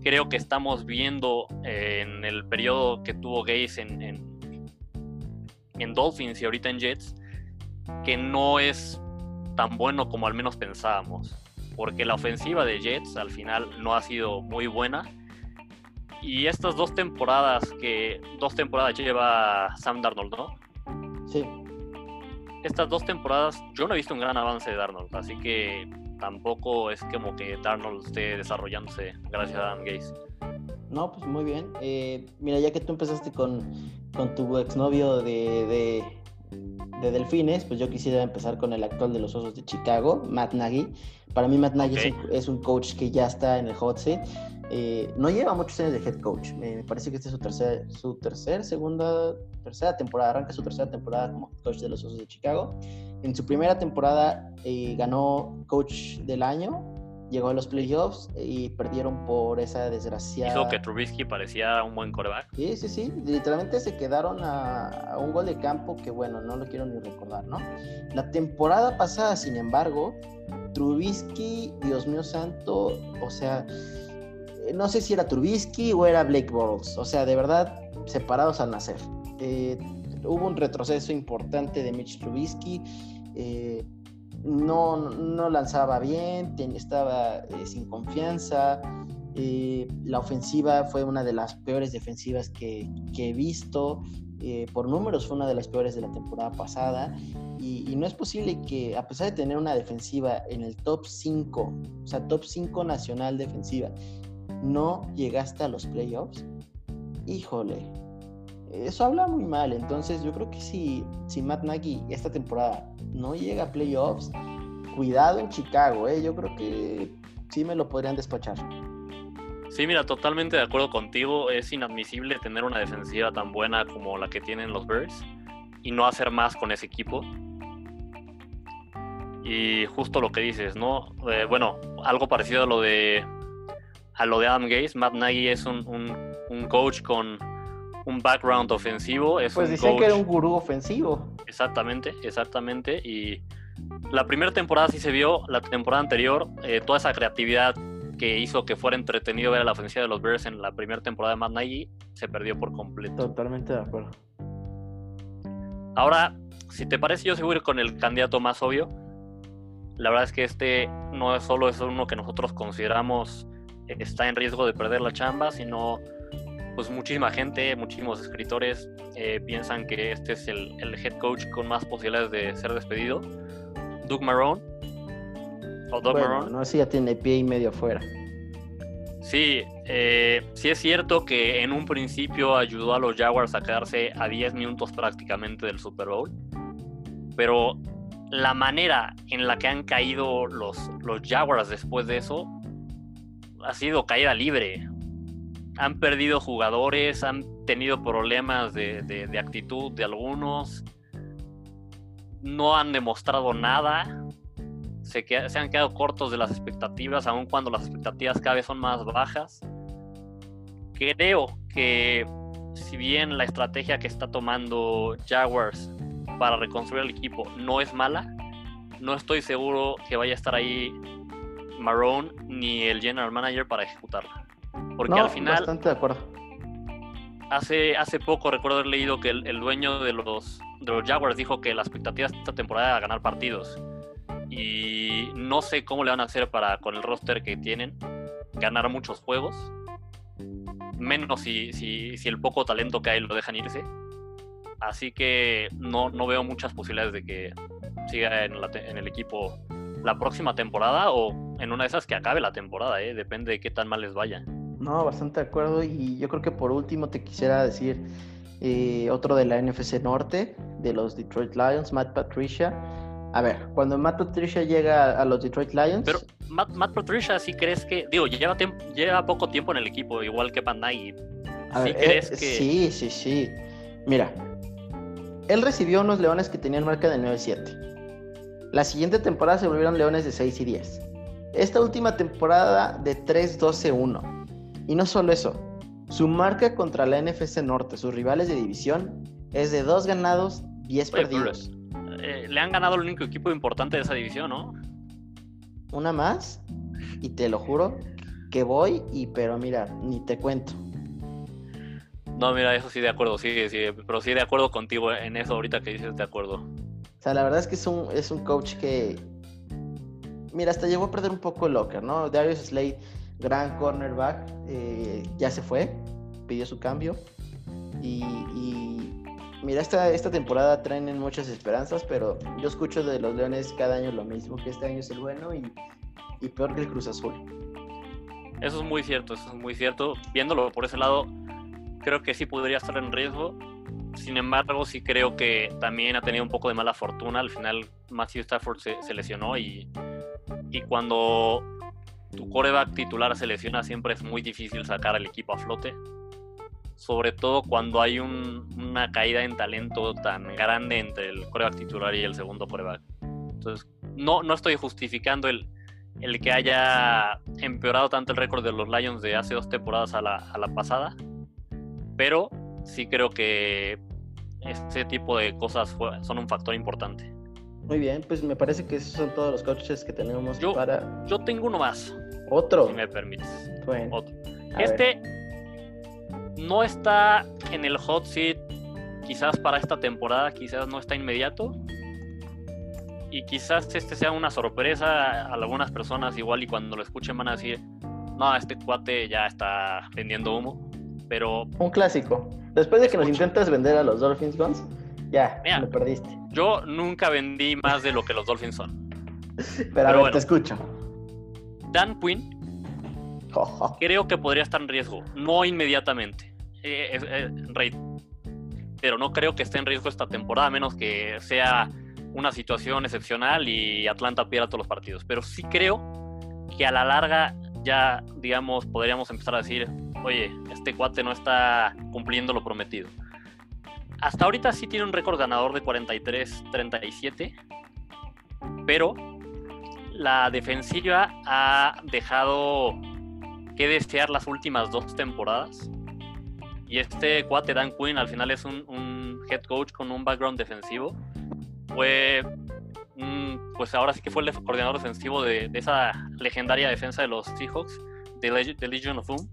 Creo que estamos viendo en el periodo que tuvo Gates en en Dolphins y ahorita en Jets, que no es tan bueno como al menos pensábamos. Porque la ofensiva de Jets al final no ha sido muy buena. Y estas dos temporadas que. Dos temporadas lleva Sam Darnold, ¿no? Sí. Estas dos temporadas yo no he visto un gran avance de Darnold. Así que tampoco es como que Darnold esté desarrollándose gracias a Adam Gaze. No, pues muy bien. Eh, mira, ya que tú empezaste con, con tu exnovio de, de, Delfines, pues yo quisiera empezar con el actual de los Osos de Chicago, Matt Nagy. Para mí Matt Nagy es, un, coach que ya está en el hot seat. Eh, no lleva muchos años de head coach. Me parece que esta es su tercera, su tercer, segunda, tercera temporada. Arranca su tercera temporada como coach de los Osos de Chicago. En su primera temporada eh, ganó coach del año llegó a los playoffs y perdieron por esa desgraciada. Hizo que Trubisky parecía un buen coreback. Sí, sí, sí. Literalmente se quedaron a, un gol de campo que, bueno, no lo quiero ni recordar, ¿no? La temporada pasada, sin embargo, Trubisky, Dios mío santo, o sea, no sé si era Trubisky o era Blake Bortles, o sea, de verdad, separados al nacer. Eh, hubo un retroceso importante de Mitch Trubisky. Eh, no, no lanzaba bien, estaba eh, sin confianza. Eh, la ofensiva fue una de las peores defensivas que, he visto. Eh, por números fue una de las peores de la temporada pasada. Y, no es posible que, a pesar de tener una defensiva en el top 5, o sea, top 5 nacional defensiva, no llegaste a los playoffs. Híjole, eso habla muy mal. Entonces, yo creo que si, si Matt Nagy esta temporada no llega a playoffs, cuidado en Chicago, ¿eh? Yo creo que sí me lo podrían despachar. Sí, mira, totalmente de acuerdo contigo. Es inadmisible tener una defensiva tan buena como la que tienen los Bears y no hacer más con ese equipo. Y justo lo que dices, ¿no? Eh, bueno, algo parecido a lo de a lo de Adam Gates. Matt Nagy es un, un coach con un background ofensivo. Es pues decían que era un gurú ofensivo. Exactamente, exactamente. Y la primera temporada sí se vio, la temporada anterior, eh, toda esa creatividad que hizo que fuera entretenido ver a la ofensiva de los Bears en la primera temporada de Matt Nagy se perdió por completo. Totalmente de acuerdo. Ahora, si te parece, yo seguro con el candidato más obvio. La verdad es que este no es solo es uno que nosotros consideramos está en riesgo de perder la chamba, sino pues muchísima gente, muchísimos escritores eh, piensan que este es el, head coach con más posibilidades de ser despedido. Doug Marrone. O Doug Marrone. No, ya tiene pie y medio afuera. Sí, eh, sí es cierto que en un principio ayudó a los Jaguars a quedarse a 10 minutos prácticamente del Super Bowl, pero la manera en la que han caído los, los Jaguars después de eso ha sido caída libre. Han perdido jugadores, han tenido problemas de, actitud de algunos, no han demostrado nada, se, se han quedado cortos de las expectativas, aun cuando las expectativas cada vez son más bajas. Creo que si bien la estrategia que está tomando Jaguars para reconstruir el equipo no es mala, no estoy seguro que vaya a estar ahí Marrone ni el general manager para ejecutarla. Porque al final. Bastante de acuerdo. Hace, hace poco recuerdo haber leído que el, dueño de los, de los Jaguars dijo que la expectativa de esta temporada era ganar partidos. Y no sé cómo le van a hacer para, con el roster que tienen, ganar muchos juegos. Menos si, si, si el poco talento que hay lo dejan irse. Así que no, no veo muchas posibilidades de que siga en, en el equipo la próxima temporada o en una de esas que acabe la temporada, ¿eh? depende de qué tan mal les vaya. No, bastante de acuerdo. Y yo creo que por último te quisiera decir eh, otro de la NFC Norte, de los Detroit Lions, Matt Patricia. A ver, cuando Matt Patricia llega a los Detroit Lions. Pero Matt, Patricia, ¿sí crees que.? Digo, lleva, lleva poco tiempo en el equipo, igual que Pandai. ¿Sí crees eh, que.? Sí, sí, sí. Mira, él recibió unos leones que tenían marca de 9-7. La siguiente temporada se volvieron Leones de 6 y 10. Esta última temporada de 3-12-1. Y no solo eso, su marca contra la NFC Norte, sus rivales de división, es de 2 ganados, 10 perdidos. Eh, le han ganado el único equipo importante de esa división, ¿no? Una más, y te lo juro que voy, y pero mira, ni te cuento. No, mira, eso sí de acuerdo, sí, sí, pero sí de acuerdo contigo en eso ahorita que dices de acuerdo. O sea, la verdad es que es un, es un coach que. Mira, hasta llegó a perder un poco el locker, ¿no? Darius Slade, gran cornerback, eh, ya se fue, pidió su cambio. Y, mira, esta, esta temporada traen muchas esperanzas, pero yo escucho de los Leones cada año lo mismo, que este año es el bueno y, y peor que el Cruz Azul. Eso es muy cierto, eso es muy cierto. Viéndolo por ese lado, creo que sí podría estar en riesgo sin embargo, sí creo que también ha tenido un poco de mala fortuna. Al final, Matthew Stafford se, lesionó y, y, cuando tu coreback titular se lesiona, siempre es muy difícil sacar al equipo a flote. Sobre todo cuando hay una caída en talento tan grande entre el coreback titular y el segundo coreback. Entonces, no, no estoy justificando el, el que haya empeorado tanto el récord de los Lions de hace dos temporadas a la, a la pasada, pero sí creo que este tipo de cosas son un factor importante. Muy bien, pues me parece que esos son todos los coaches que tenemos yo, para. Yo tengo uno más. Otro. Si me permites. Este no está en el hot seat, quizás para esta temporada, quizás no está inmediato. Y quizás este sea una sorpresa a algunas personas, igual, y cuando lo escuchen van a decir: No, este cuate ya está vendiendo humo. Pero. Un clásico. Después de que nos intentas vender a los Dolphins Guns, ya, me perdiste. Yo nunca vendí más de lo que los Dolphins son. (laughs) Pero, a ver, te escucho. Dan Quinn (laughs) creo que podría estar en riesgo, no inmediatamente. Eh, eh, pero no creo que esté en riesgo esta temporada, a menos que sea una situación excepcional y Atlanta pierda todos los partidos. Pero sí creo que a la larga ya, digamos, podríamos empezar a decir, oye, este cuate no está cumpliendo lo prometido. Hasta ahorita sí tiene un récord ganador de 43-37, pero la defensiva ha dejado que desear las últimas dos temporadas. Y este cuate Dan Quinn al final es un, head coach con un background defensivo. Fue, pues ahora sí que fue el coordinador defensivo de, esa legendaria defensa de los Seahawks, de, de Legion of Boom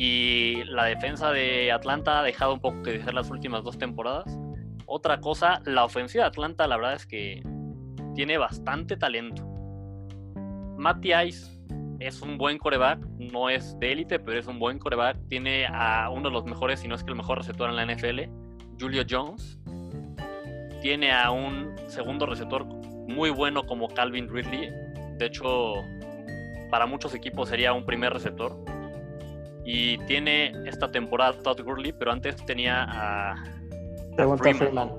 y la defensa de Atlanta ha dejado un poco que desear las últimas dos temporadas. Otra cosa, la ofensiva de Atlanta, la verdad es que tiene bastante talento. Matty Ice es un buen coreback, no es de élite, pero es un buen coreback. Tiene a uno de los mejores, si no es que el mejor receptor en la NFL, Julio Jones. Tiene a un segundo receptor muy bueno como Calvin Ridley. De hecho, para muchos equipos sería un primer receptor. Y tiene esta temporada Todd Gurley, pero antes tenía a, a Freeman.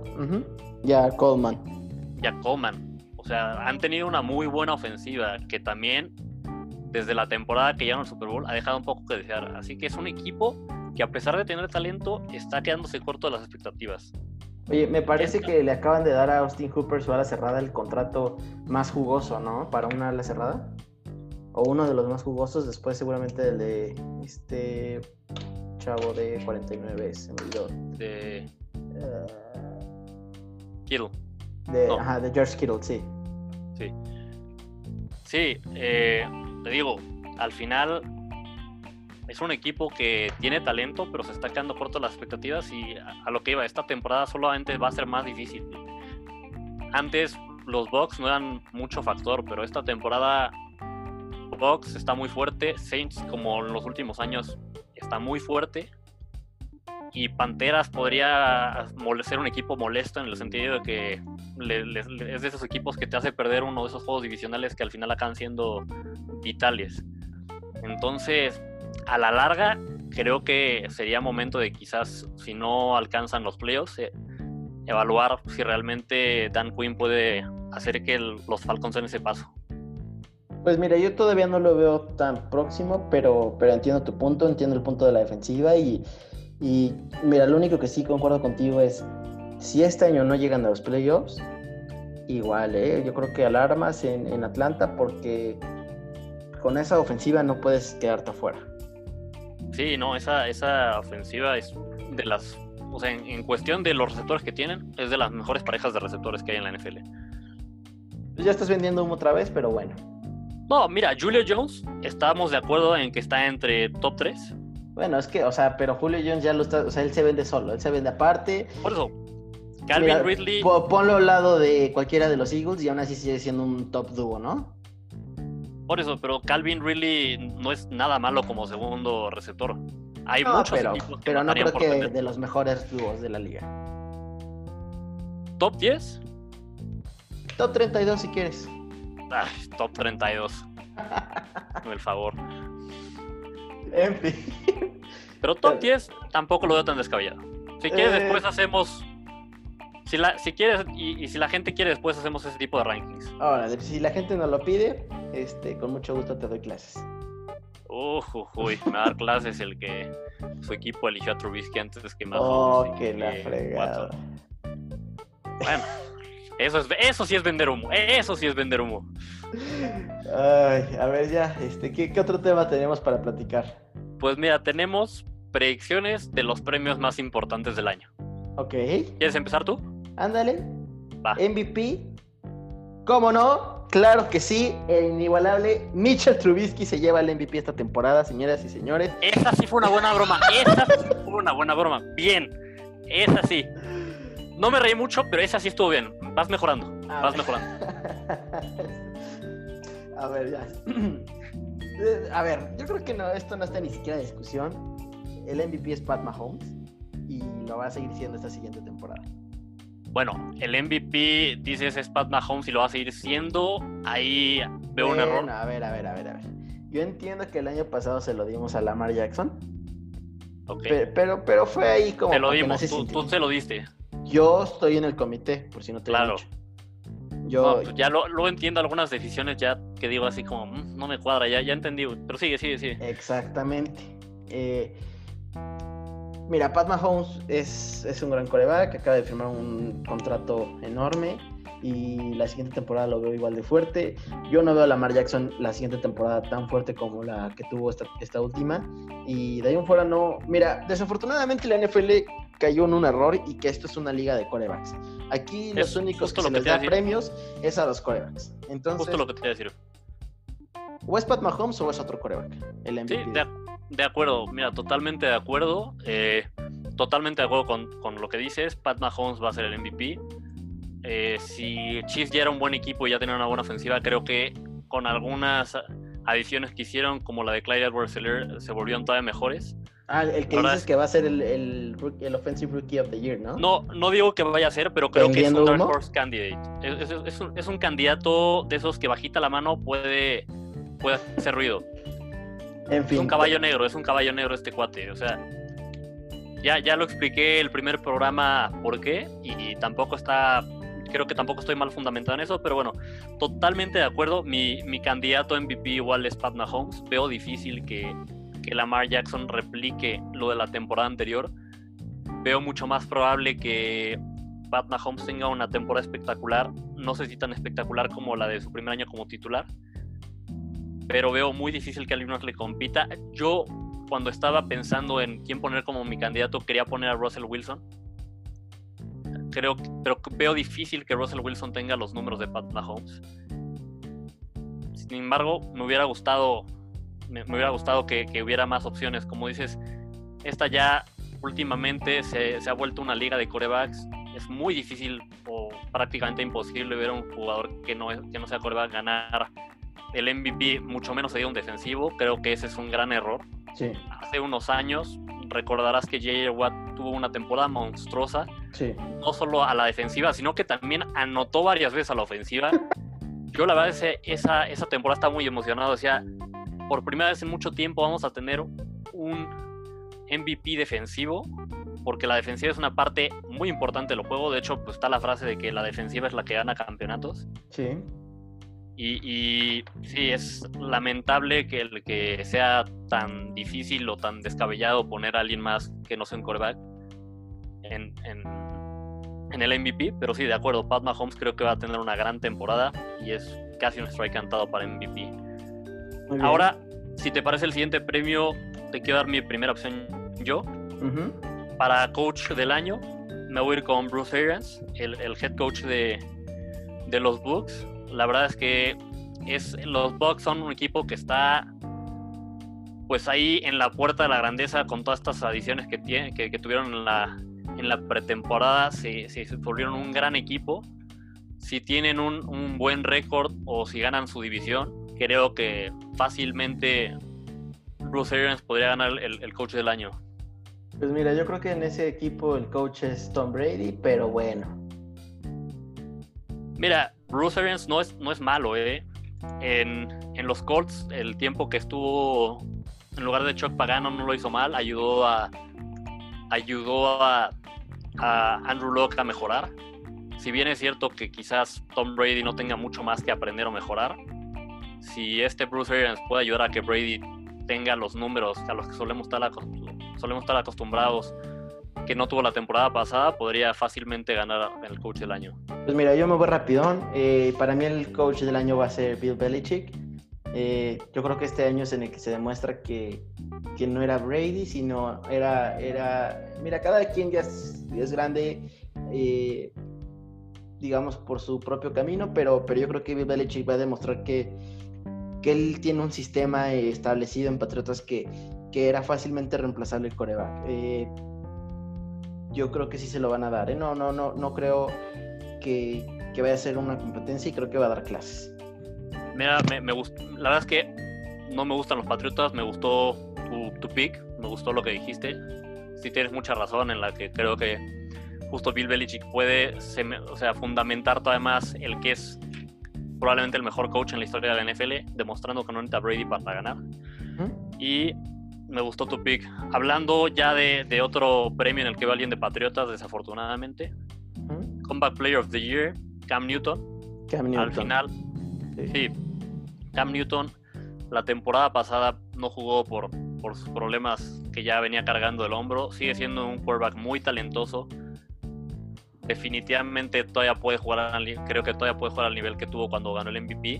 Ya Coleman. Ya Coleman. O sea, han tenido una muy buena ofensiva que también desde la temporada que llegaron al Super Bowl ha dejado un poco que desear. Así que es un equipo que a pesar de tener talento está quedándose corto de las expectativas. Oye, me parece que le acaban de dar a Austin Hooper su ala cerrada el contrato más jugoso, ¿no? Para una ala cerrada. O uno de los más jugosos, después seguramente el de este chavo de 49, se me olvidó. De... Uh... Kittle. De, Ajá, de George Kittle, sí. Sí. Sí, eh, te digo, al final es un equipo que tiene talento, pero se está quedando corto las expectativas y a, lo que iba, esta temporada solamente va a ser más difícil. Antes los Bucks no eran mucho factor, pero esta temporada Bucks está muy fuerte, Saints como en los últimos años está muy fuerte y Panteras podría ser un equipo molesto en el sentido de que es de esos equipos que te hace perder uno de esos juegos divisionales que al final acaban siendo vitales. Entonces, a la larga, creo que sería momento de quizás, si no alcanzan los playoffs, eh, evaluar si realmente Dan Quinn puede hacer que los Falcons den ese paso. Pues mira, yo todavía no lo veo tan próximo, pero, pero entiendo tu punto, entiendo el punto de la defensiva y, y mira, lo único que sí concuerdo contigo es, si este año no llegan a los playoffs, igual, ¿eh? yo creo que alarmas en, en Atlanta porque con esa ofensiva no puedes quedarte afuera. Sí, no, esa, esa ofensiva es de las. O sea, en, cuestión de los receptores que tienen, es de las mejores parejas de receptores que hay en la NFL. Ya estás vendiendo humo otra vez, pero bueno. No, mira, Julio Jones, estamos de acuerdo en que está entre top 3. Bueno, es que, o sea, pero Julio Jones ya lo está, o sea, él se vende solo, él se vende aparte. Por eso, Calvin Ridley. Ponlo al lado de cualquiera de los Eagles y aún así sigue siendo un top dúo, ¿no? Por eso, pero Calvin really no es nada malo como segundo receptor. Hay muchos pero, pero no creo que de los mejores dúos de la liga. ¿Top 10? Top 32 si quieres. Ay, top 32. el favor. En fin. Pero top 10 tampoco lo veo tan descabellado. Si quieres, eh, después hacemos si, la, si quieres y, si la gente quiere, después hacemos ese tipo de rankings. Ahora, si la gente no lo pide, este, con mucho gusto te doy clases. Uy, uy, me va a dar clases el que su equipo eligió a Trubisky antes que más. Oh, que la fregada. Bueno, eso, es, eso sí es vender humo. Eso sí es vender humo. Ay, a ver ya, este, ¿qué, ¿qué otro tema tenemos para platicar? Pues mira, tenemos predicciones de los premios más importantes del año. Ok. ¿Quieres empezar tú? Ándale. MVP. ¿Cómo no? Claro que sí, el inigualable Mitchell Trubisky se lleva el MVP esta temporada, señoras y señores. Esa sí fue una buena broma. Esa sí fue una buena broma. Bien. Esa sí. No me reí mucho, pero esa sí estuvo bien. Vas mejorando. vas mejorando. (laughs) A ver, ya. (clears throat) A ver, yo creo que no, esto no está ni siquiera en discusión. El MVP es Pat Mahomes y lo va a seguir siendo esta siguiente temporada. Bueno, el MVP dices es Pat Mahomes y lo va a seguir siendo. Ahí veo un error. A ver, a ver, a ver, a ver. Yo entiendo que el año pasado se lo dimos a Lamar Jackson. Okay. Pero, pero, fue ahí como. Te lo dimos, tú, se lo diste. Yo estoy en el comité, por si no te claro. lo he dicho. Yo... Pues ya lo, entiendo algunas decisiones ya que digo así como, mm, no me cuadra, ya, ya entendí, pero sigue, sigue, sigue. Exactamente. Eh, Mira, Pat Mahomes es, es un gran coreback, acaba de firmar un contrato enorme y la siguiente temporada lo veo igual de fuerte. Yo no veo a Lamar Jackson la siguiente temporada tan fuerte como la que tuvo esta, esta última. Y de ahí en fuera no. Mira, desafortunadamente la NFL cayó en un error y que esto es una liga de corebacks. Aquí los únicos que se les da premios es a los corebacks. Entonces, justo lo que te voy a decir. O es Pat Mahomes o es otro coreback. El MVP. Sí, de acuerdo, mira, totalmente de acuerdo. Eh, totalmente de acuerdo con, lo que dices. Pat Mahomes va a ser el MVP. Eh, si Chiefs ya era un buen equipo y ya tenía una buena ofensiva, creo que con algunas adiciones que hicieron, como la de Clyde edwards se volvieron todavía mejores. Ah, el que dices que va a ser el, el, el, Offensive Rookie of the Year, ¿no? No, no digo que vaya a ser, pero creo que es un Dark Horse Candidate. Es, es, un, es, un, candidato de esos que bajita la mano puede, puede hacer ruido. En fin. Es un caballo negro, es un caballo negro este cuate. O sea, ya, ya lo expliqué el primer programa por qué, y tampoco está creo que tampoco estoy mal fundamentado en eso, pero bueno, totalmente de acuerdo. Mi, mi candidato MVP igual es Pat Mahomes. Veo difícil que, que Lamar Jackson replique lo de la temporada anterior. Veo mucho más probable que Pat Mahomes tenga una temporada espectacular. No sé si tan espectacular como la de su primer año como titular. Pero veo muy difícil que alguien le compita. Yo, cuando estaba pensando en quién poner como mi candidato, quería poner a Russell Wilson creo, pero veo difícil que Russell Wilson tenga los números de Pat Mahomes. Sin embargo, me hubiera gustado, me, hubiera gustado que, hubiera más opciones. Como dices, esta ya últimamente se, ha vuelto una liga de corebacks. Es muy difícil o prácticamente imposible ver a un jugador que no, que no sea coreback ganar el MVP, mucho menos sería un defensivo. Creo que ese es un gran error. Hace unos años recordarás que J.J. Watt tuvo una temporada monstruosa, no solo a la defensiva, sino que también anotó varias veces a la ofensiva. (laughs) Yo la verdad es esa, esa temporada estaba muy emocionado, decía, por primera vez en mucho tiempo vamos a tener un MVP defensivo, porque la defensiva es una parte muy importante del juego, de hecho pues está la frase de que la defensiva es la que gana campeonatos. Sí. Y, sí, es lamentable que, el, que sea tan difícil o tan descabellado poner a alguien más que no sea un quarterback en, en, el MVP, pero sí, de acuerdo, Pat Mahomes creo que va a tener una gran temporada y es casi un strike cantado para MVP. Ahora, si te parece el siguiente premio, te quiero dar mi primera opción yo. Para coach del año, me voy a ir con Bruce Arians, el, el head coach de, de los Bucks la verdad es que es, los Bucks son un equipo que está pues ahí en la puerta de la grandeza con todas estas adiciones que, tiene, que, tuvieron en la, en la pretemporada. Se, volvieron un gran equipo. Si tienen un, buen récord o si ganan su división, creo que fácilmente Bruce Arians podría ganar el, el coach del año. Pues mira, yo creo que en ese equipo el coach es Tom Brady, pero bueno. Mira, Bruce Arians no es, no es malo, ¿eh? En, los Colts, el tiempo que estuvo en lugar de Chuck Pagano no lo hizo mal, ayudó a ayudó a, Andrew Locke a mejorar. Si bien es cierto que quizás Tom Brady no tenga mucho más que aprender o mejorar, si este Bruce Arians puede ayudar a que Brady tenga los números a los que solemos estar, acostumbrados que no tuvo la temporada pasada, podría fácilmente ganar el coach del año. Pues mira, yo me voy rapidón. Eh, para mí el coach del año va a ser Bill Belichick. Eh, yo creo que este año es en el que se demuestra que, que no era Brady, sino era, era... Mira, cada quien ya es, grande, eh, digamos, por su propio camino, pero, pero yo creo que Bill Belichick va a demostrar que, que él tiene un sistema establecido en Patriotas que, que era fácilmente reemplazable el coreback yo creo que sí se lo van a dar. ¿eh? No, no, no, no creo que, vaya a ser una competencia y creo que va a dar clases. Mira, me, me la verdad es que no me gustan los Patriotas, me gustó tu, pick, me gustó lo que dijiste. Sí tienes mucha razón en la que creo que justo Bill Belichick puede o sea, fundamentar todavía más el que es probablemente el mejor coach en la historia de la NFL, demostrando que no necesita Brady para ganar. Y me gustó tu pick. Hablando ya de, otro premio en el que va alguien de Patriotas, desafortunadamente. Comeback Player of the Year, Cam Newton. Cam Newton. Al final, sí. Cam Newton, la temporada pasada no jugó por, por sus problemas que ya venía cargando el hombro. Sigue siendo un quarterback muy talentoso. Definitivamente todavía puede jugar al, creo que todavía puede jugar al nivel que tuvo cuando ganó el MVP.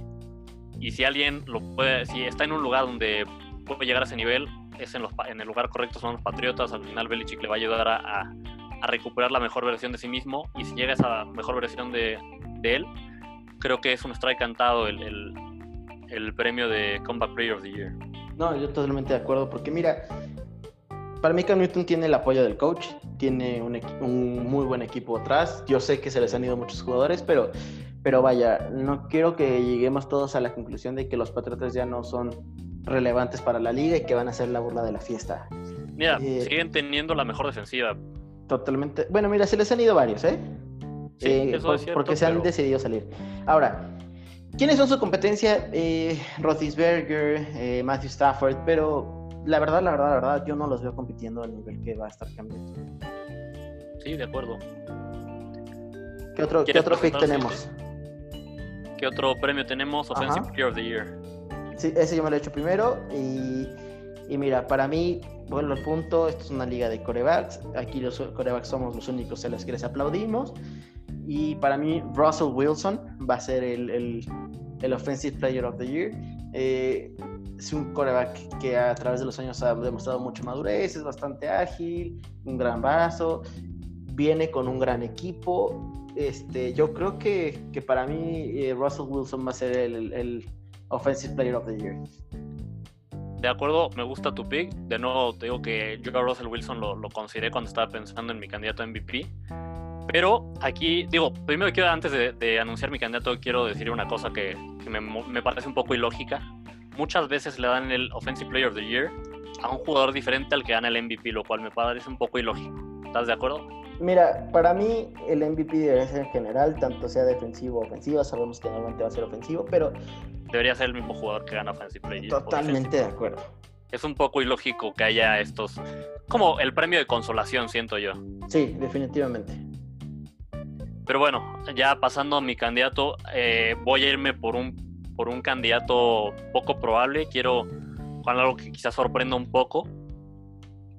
Y si alguien lo puede, si está en un lugar donde puede llegar a ese nivel, es en, el lugar correcto son los Patriotas, al final Belichick le va a ayudar a, recuperar la mejor versión de sí mismo y si llega a esa mejor versión de, él, creo que es un strike cantado el, el, el, premio de Comeback Player of the Year. No, yo totalmente de acuerdo, porque mira, para mí Cam Newton tiene el apoyo del coach, tiene un, un, muy buen equipo atrás. Yo sé que se les han ido muchos jugadores, pero, pero vaya, no quiero que lleguemos todos a la conclusión de que los Patriotas ya no son relevantes para la liga y que van a ser la burla de la fiesta. Mira, eh, siguen teniendo la mejor defensiva. Totalmente. Bueno, mira, se les han ido varios, ¿eh? Sí, eh, porque se han decidido salir. Ahora, ¿quiénes son su competencia? Eh, Roethlisberger, eh, Matthew Stafford, pero la verdad, la verdad, la verdad, yo no los veo compitiendo al nivel que va a estar cambiando. Sí, de acuerdo. ¿Qué otro, ¿qué otro pick tenemos? ¿Qué otro premio tenemos? Offensive Player of the Year. Sí, ese yo me lo he hecho primero y, y mira, para mí bueno, el punto, esto es una liga de corebacks, aquí los corebacks somos los únicos a los que les aplaudimos, y para mí Russell Wilson va a ser el, el, el Offensive Player of the Year. Eh, es un coreback que a través de los años ha demostrado mucha madurez, es bastante ágil, un gran brazo, viene con un gran equipo. Este, yo creo que, que para mí eh, Russell Wilson va a ser el, el Offensive Player of the Year de acuerdo, me gusta tu pick. De nuevo, te digo que yo a Russell Wilson lo, lo, consideré cuando estaba pensando en mi candidato a MVP. Pero aquí, digo, primero quiero, antes de, anunciar mi candidato, quiero decir una cosa que, me, me, parece un poco ilógica. Muchas veces le dan el Offensive Player of the Year a un jugador diferente al que gana el MVP, lo cual me parece un poco ilógico. ¿Estás de acuerdo? Mira, para mí el MVP debe ser en general, tanto sea defensivo o ofensivo. Sabemos que normalmente va a ser ofensivo, pero debería ser el mismo jugador que gana Offensive Player. Totalmente de acuerdo. Es un poco ilógico que haya estos. Como el premio de consolación, siento yo. Sí, definitivamente. Pero bueno, ya pasando a mi candidato, eh, voy a irme por un, por un candidato poco probable. Quiero con algo que quizás sorprenda un poco.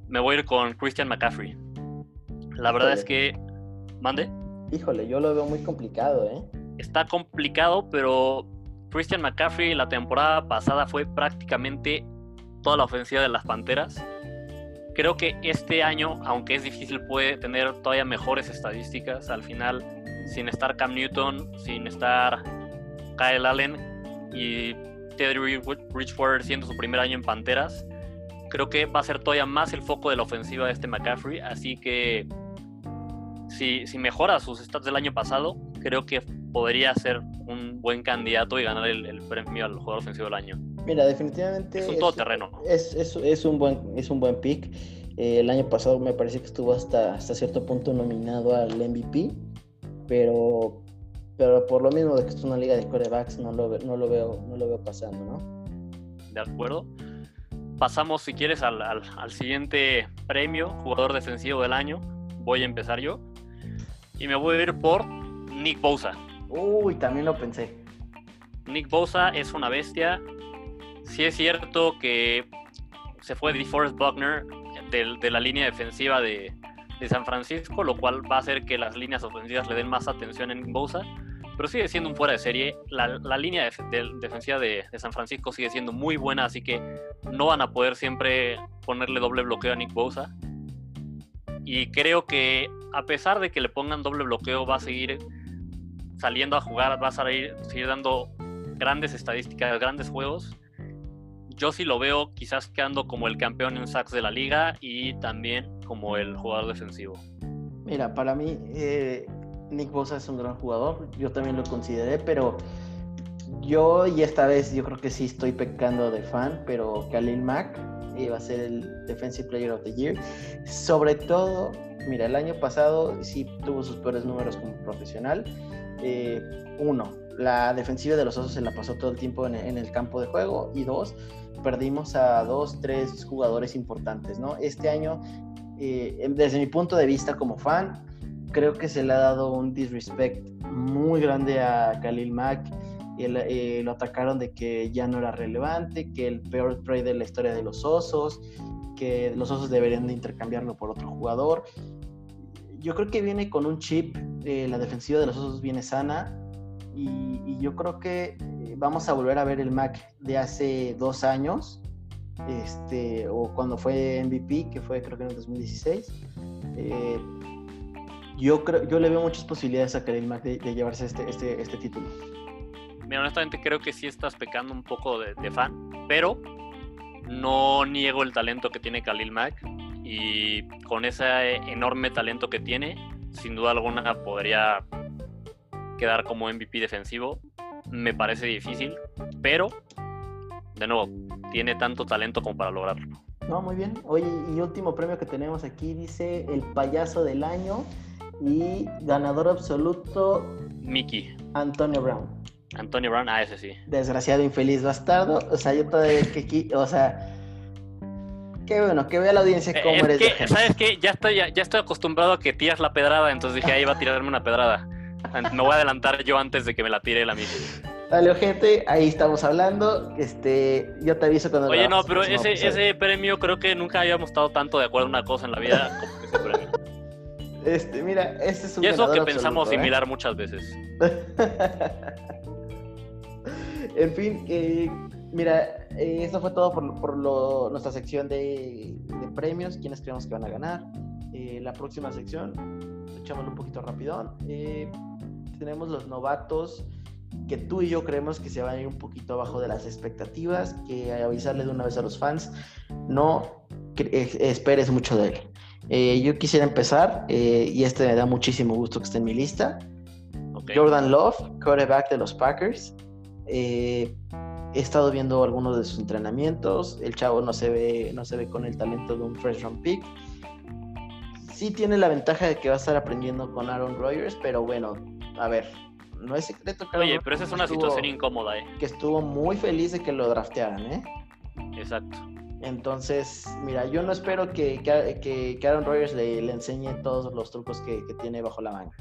Me voy a ir con Christian McCaffrey. La verdad es que. Mande. Híjole, yo lo veo muy complicado, ¿eh? Está complicado, pero Christian McCaffrey la temporada pasada fue prácticamente toda la ofensiva de las Panteras. Creo que este año, aunque es difícil, puede tener todavía mejores estadísticas. Al final, sin estar Cam Newton, sin estar Kyle Allen y Teddy Bridgewater siendo su primer año en Panteras, creo que va a ser todavía más el foco de la ofensiva de este McCaffrey. Así que si, si mejora sus stats del año pasado, creo que podría ser un buen candidato y ganar el, premio al jugador ofensivo del año. Mira, definitivamente. Es un todoterreno. Es, es, es, un buen, es un buen pick. Eh, el año pasado me parece que estuvo hasta, hasta cierto punto nominado al MVP, pero, pero por lo mismo de que es una liga de corebacks, no lo, no lo, veo, no lo veo pasando, ¿no? De acuerdo. Pasamos, si quieres, al, al, al siguiente premio, jugador defensivo del año. Voy a empezar yo. Y me voy a ir por Nick Bosa. Uy, también lo pensé. Nick Bosa es una bestia. Sí es cierto que se fue DeForest Buckner de, de, la línea defensiva de, de, San Francisco, lo cual va a hacer que las líneas ofensivas le den más atención en Bosa. Pero sigue siendo un fuera de serie. La, la línea de, defensiva de, San Francisco sigue siendo muy buena, así que no van a poder siempre ponerle doble bloqueo a Nick Bosa. Y creo que a pesar de que le pongan doble bloqueo, va a seguir saliendo a jugar, va a seguir dando grandes estadísticas, grandes juegos. Yo sí lo veo quizás quedando como el campeón en sacks de la liga y también como el jugador defensivo. Mira, para mí eh, Nick Bosa es un gran jugador, yo también lo consideré, pero yo y esta vez yo creo que sí estoy pecando de fan, pero Khalil Mack iba a ser el Defensive Player of the Year. Sobre todo, mira, el año pasado sí tuvo sus peores números como profesional, eh, uno, la defensiva de los Osos se la pasó todo el tiempo en, el campo de juego y dos, perdimos a dos, tres jugadores importantes, ¿no? Este año, eh, desde mi punto de vista como fan, creo que se le ha dado un disrespect muy grande a Khalil Mack. Eh, lo atacaron de que ya no era relevante, que el peor trade de la historia de los Osos, que los Osos deberían de intercambiarlo por otro jugador yo creo que viene con un chip, eh, la defensiva de los osos viene sana y, yo creo que eh, vamos a volver a ver el Mac de hace dos años, este, o cuando fue MVP, que fue creo que en el 2016. Eh, yo, creo, yo le veo muchas posibilidades a Khalil Mac de, llevarse este, este, este, título. Mira, honestamente creo que sí estás pecando un poco de, de fan, pero no niego el talento que tiene Khalil Mack y con ese enorme talento que tiene, sin duda alguna podría quedar como MVP defensivo. Me parece difícil, pero de nuevo, tiene tanto talento como para lograrlo. No, muy bien. Oye, y último premio que tenemos aquí dice el payaso del año y ganador absoluto. Mickey. Antonio Brown. Antonio Brown, ah, ese sí. Desgraciado, infeliz, bastardo. O sea, yo todavía que aquí, o sea, qué bueno, que vea la audiencia cómo es eres. Que, ¿Sabes qué? Ya estoy, ya, estoy acostumbrado a que tiras la pedrada, entonces dije, ahí va a tirarme una pedrada. Me voy a adelantar yo antes de que me la tire la misma. Dale, ojete, ahí estamos hablando. Este, yo te aviso cuando. Oye, no, pero ese, ese premio creo que nunca habíamos estado tanto de acuerdo en una cosa en la vida como ese premio. Este, mira, este es un Y eso que pensamos ¿eh? similar muchas veces. (laughs) en fin, eh, mira, eh, esto fue todo por, por lo, nuestra sección de, de, premios, quienes creemos que van a ganar. la próxima sección, echámoslo un poquito rapidón. tenemos los novatos que tú y yo creemos que se van a ir un poquito abajo de las expectativas, que avisarle de una vez a los fans, no esperes mucho de él. Eh, yo quisiera empezar, eh, y este me da muchísimo gusto que esté en mi lista. Jordan Love, quarterback de los Packers. Eh, he estado viendo algunos de sus entrenamientos. El chavo no se ve, no se ve con el talento de un fresh round pick. Sí tiene la ventaja de que va a estar aprendiendo con Aaron Rodgers, pero bueno, a ver, no es secreto que Oye, pero esa es una situación incómoda, ¿eh? Que estuvo muy feliz de que lo draftearan, ¿eh? Exacto. Entonces, mira, yo no espero que, que, Aaron Rodgers le, enseñe todos los trucos que, tiene bajo la manga.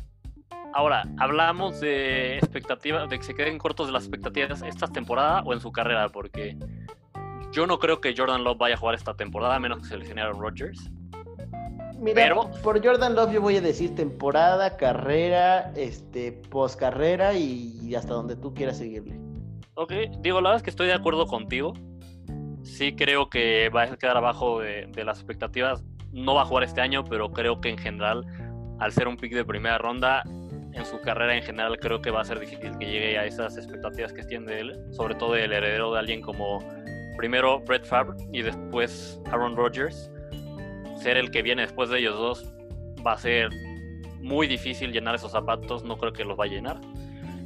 Ahora, hablamos de expectativas, de que se queden cortos de las expectativas esta temporada o en su carrera, porque yo no creo que Jordan Love vaya a jugar esta temporada, a menos que seleccione a Aaron Rodgers. Mira, por Jordan Love yo voy a decir temporada, carrera, este, post carrera y hasta donde tú quieras seguirle. Ok, digo, la verdad es que estoy de acuerdo contigo. Sí creo que va a quedar abajo de, las expectativas. No va a jugar este año, pero creo que en general, al ser un pick de primera ronda, en su carrera en general creo que va a ser difícil que llegue a esas expectativas que tiene de él, sobre todo del heredero de alguien como primero Brett Favre y después Aaron Rodgers ser el que viene después de ellos dos va a ser muy difícil llenar esos zapatos, no creo que los va a llenar.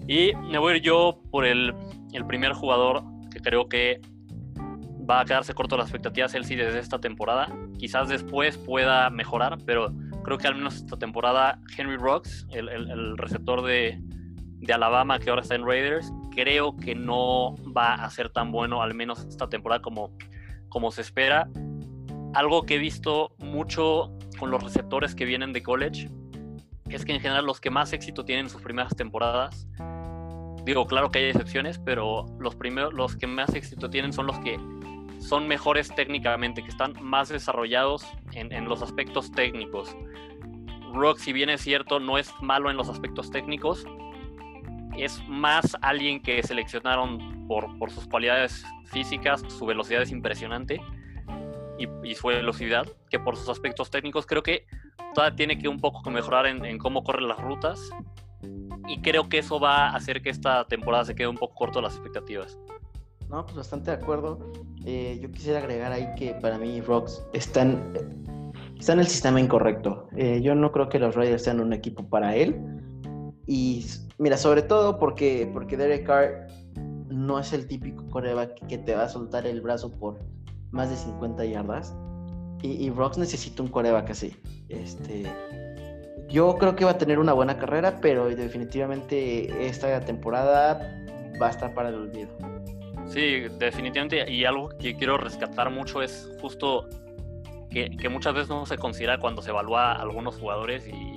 Y me voy a ir yo por el, el primer jugador que creo que va a quedarse corto las expectativas, él sí, desde esta temporada. Quizás después pueda mejorar, pero creo que al menos esta temporada Henry Rocks, el, el, receptor de, de, Alabama que ahora está en Raiders, creo que no va a ser tan bueno, al menos esta temporada como, como se espera algo que he visto mucho con los receptores que vienen de college es que en general los que más éxito tienen en sus primeras temporadas, digo, claro que hay excepciones, pero los primeros, los que más éxito tienen son los que son mejores técnicamente, que están más desarrollados en, los aspectos técnicos. Rock, si bien es cierto, no es malo en los aspectos técnicos, es más alguien que seleccionaron por, sus cualidades físicas, su velocidad es impresionante y, su velocidad, que por sus aspectos técnicos creo que todavía tiene que un poco mejorar en, cómo corren las rutas y creo que eso va a hacer que esta temporada se quede un poco corto las expectativas. No, pues bastante de acuerdo. Eh, yo quisiera agregar ahí que para mí Rocks están, está en el sistema incorrecto. Eh, yo no creo que los Raiders sean un equipo para él. Y mira, sobre todo porque, porque Derek Carr no es el típico coreback que te va a soltar el brazo por más de 50 yardas. Y, y Rocks necesita un coreback así. Este, yo creo que va a tener una buena carrera, pero definitivamente esta temporada va a estar para el olvido. Sí, definitivamente. Y algo que quiero rescatar mucho es justo que, muchas veces no se considera cuando se evalúa a algunos jugadores y,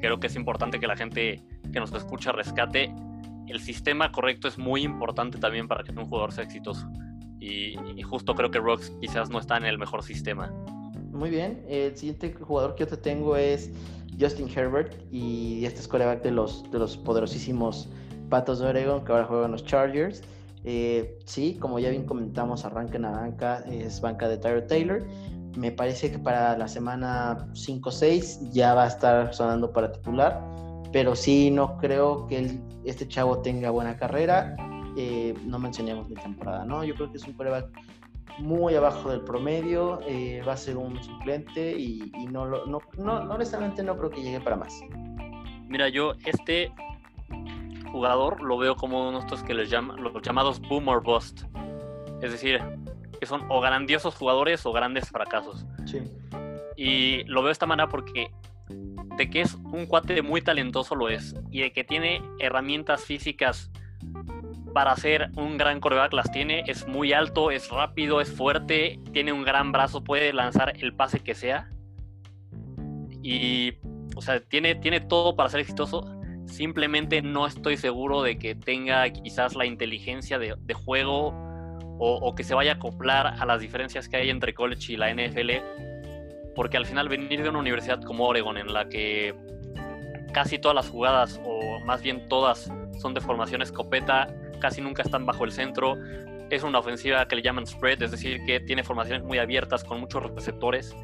creo que es importante que la gente que nos escucha rescate. El sistema correcto es muy importante también para que un jugador sea exitoso. Y, justo creo que Rocks quizás no está en el mejor sistema. Muy bien, el siguiente jugador que yo te tengo es Justin Herbert y este es coreback de los, de los poderosísimos Patos de Oregon que ahora juegan los Chargers. Eh, sí, como ya bien comentamos, arranca en la banca, es banca de Tyler Taylor. Me parece que para la semana 5 6 ya va a estar sonando para titular, pero sí, no creo que este chavo tenga buena carrera. Eh, no mencionamos de temporada, ¿no? Yo creo que es un coreback muy abajo del promedio, eh, va a ser un suplente y, no, lo, no, no, honestamente no creo que llegue para más. Mira, yo este jugador lo veo como uno de estos que les llaman los llamados boomer bust. Es decir, que son o grandiosos jugadores o grandes fracasos. Sí. Y lo veo de esta manera porque de que es un cuate muy talentoso lo es y de que tiene herramientas físicas para ser un gran coreback las tiene, es muy alto, es rápido, es fuerte, tiene un gran brazo, puede lanzar el pase que sea. Y, o sea, tiene, tiene todo para ser exitoso. Simplemente no estoy seguro de que tenga quizás la inteligencia de, juego o, o, que se vaya a acoplar a las diferencias que hay entre college y la NFL. Porque al final venir de una universidad como Oregon, en la que casi todas las jugadas, o más bien todas, son de formación escopeta, casi nunca están bajo el centro. Es una ofensiva que le llaman spread, es decir, que tiene formaciones muy abiertas con muchos receptores.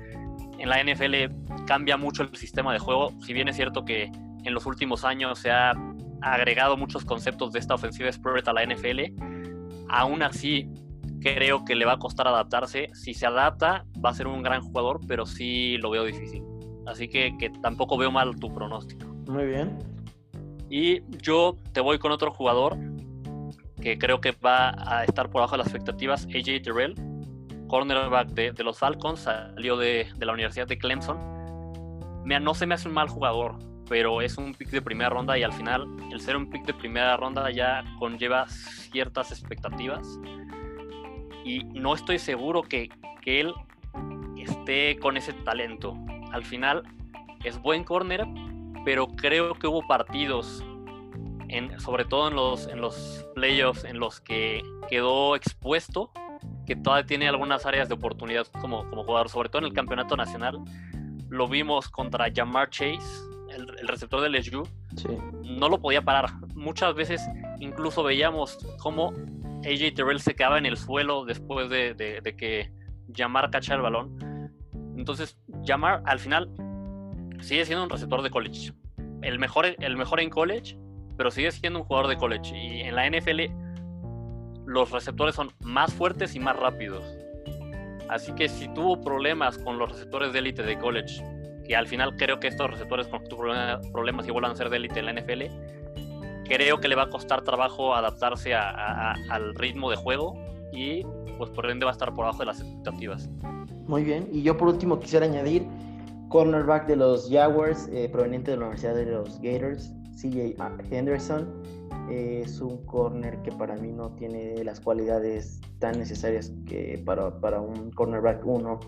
En la NFL cambia mucho el sistema de juego, si bien es cierto que en los últimos años se ha agregado muchos conceptos de esta ofensiva spread a la NFL, aún así creo que le va a costar adaptarse. Si se adapta, va a ser un gran jugador, pero sí lo veo difícil. Así que, que tampoco veo mal tu pronóstico. Muy bien. Y yo te voy con otro jugador que creo que va a estar por abajo de las expectativas, AJ Terrell, cornerback de, los Falcons, salió de, la Universidad de Clemson. Mira, no se me hace un mal jugador, pero es un pick de primera ronda y al final el ser un pick de primera ronda ya conlleva ciertas expectativas. Y no estoy seguro que, que él esté con ese talento. Al final es buen corner, pero creo que hubo partidos sobre todo en los, en los playoffs en los que quedó expuesto, que todavía tiene algunas áreas de oportunidad como, como jugador, sobre todo en el campeonato nacional. Lo vimos contra Jamar Chase, el, receptor del LSU. No lo podía parar. Muchas veces incluso veíamos cómo AJ Terrell se quedaba en el suelo después de, de, que Jamar cacha el balón. Entonces, Jamar al final sigue siendo un receptor de college. El mejor, el mejor en college pero sigue siendo un jugador de college. Y en la NFL los receptores son más fuertes y más rápidos. Así que si tuvo problemas con los receptores de élite de college, que al final creo que estos receptores con problemas y vuelvan a ser de élite en la NFL, creo que le va a costar trabajo adaptarse al ritmo de juego y pues por ende va a estar por abajo de las expectativas. Muy bien, y yo por último quisiera añadir cornerback de los Jaguars, eh, proveniente de la Universidad de los Gators, CJ Henderson es un corner que para mí no tiene las cualidades tan necesarias que para, para un cornerback 1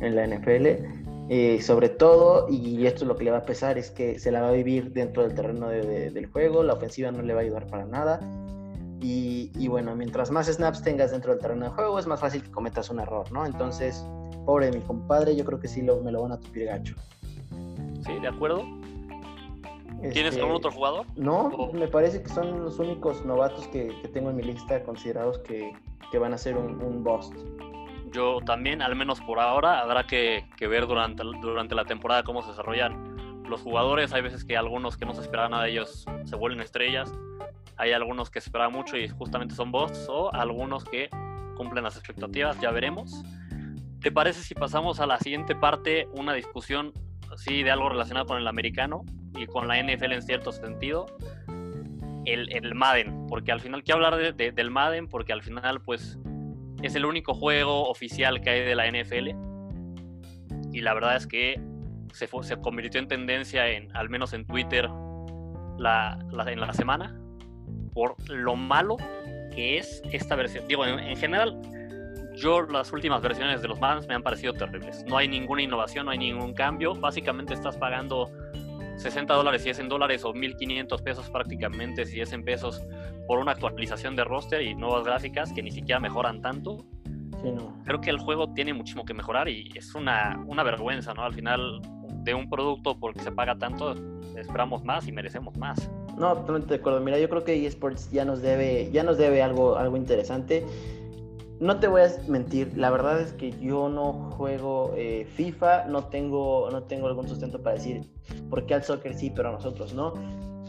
en la NFL. Eh, sobre todo, y esto es lo que le va a pesar, es que se la va a vivir dentro del terreno del juego, la ofensiva no le va a ayudar para nada. Y, y, bueno, mientras más snaps tengas dentro del terreno de juego, es más fácil que cometas un error, ¿no? Entonces, pobre mi compadre, yo creo que sí lo, me lo van a tupir gacho. Sí, de acuerdo. ¿Tienes este, algún otro jugador? No, me parece que son los únicos novatos que, tengo en mi lista considerados que, van a ser un, un, bust. Yo también, al menos por ahora, habrá que, ver durante, durante la temporada cómo se desarrollan los jugadores. Hay veces que algunos que no se esperaba nada de ellos se vuelven estrellas. Hay algunos que se esperaban mucho y justamente son busts o algunos que cumplen las expectativas, ya veremos. ¿Te parece si pasamos a la siguiente parte, una discusión así de algo relacionado con el americano? y con la NFL en cierto sentido, el, el Madden, porque al final quiero hablar de, del Madden, porque al final pues es el único juego oficial que hay de la NFL y la verdad es que se, se convirtió en tendencia en, al menos en Twitter, la, en la semana, por lo malo que es esta versión. Digo, en, en general, yo las últimas versiones de los Madden me han parecido terribles. No hay ninguna innovación, no hay ningún cambio. Básicamente estás pagando 60 dólares si es en dólares o 1500 pesos prácticamente si es en pesos por una actualización de roster y nuevas gráficas que ni siquiera mejoran tanto. Creo que el juego tiene muchísimo que mejorar y es una, una vergüenza, ¿no? Al final de un producto porque se paga tanto, esperamos más y merecemos más. No, totalmente de acuerdo. Mira, yo creo que eSports ya nos debe, ya nos debe algo, algo interesante no te voy a mentir, la verdad es que yo no juego eh, FIFA, no tengo, no tengo algún sustento para decir por qué al soccer sí, pero a nosotros no.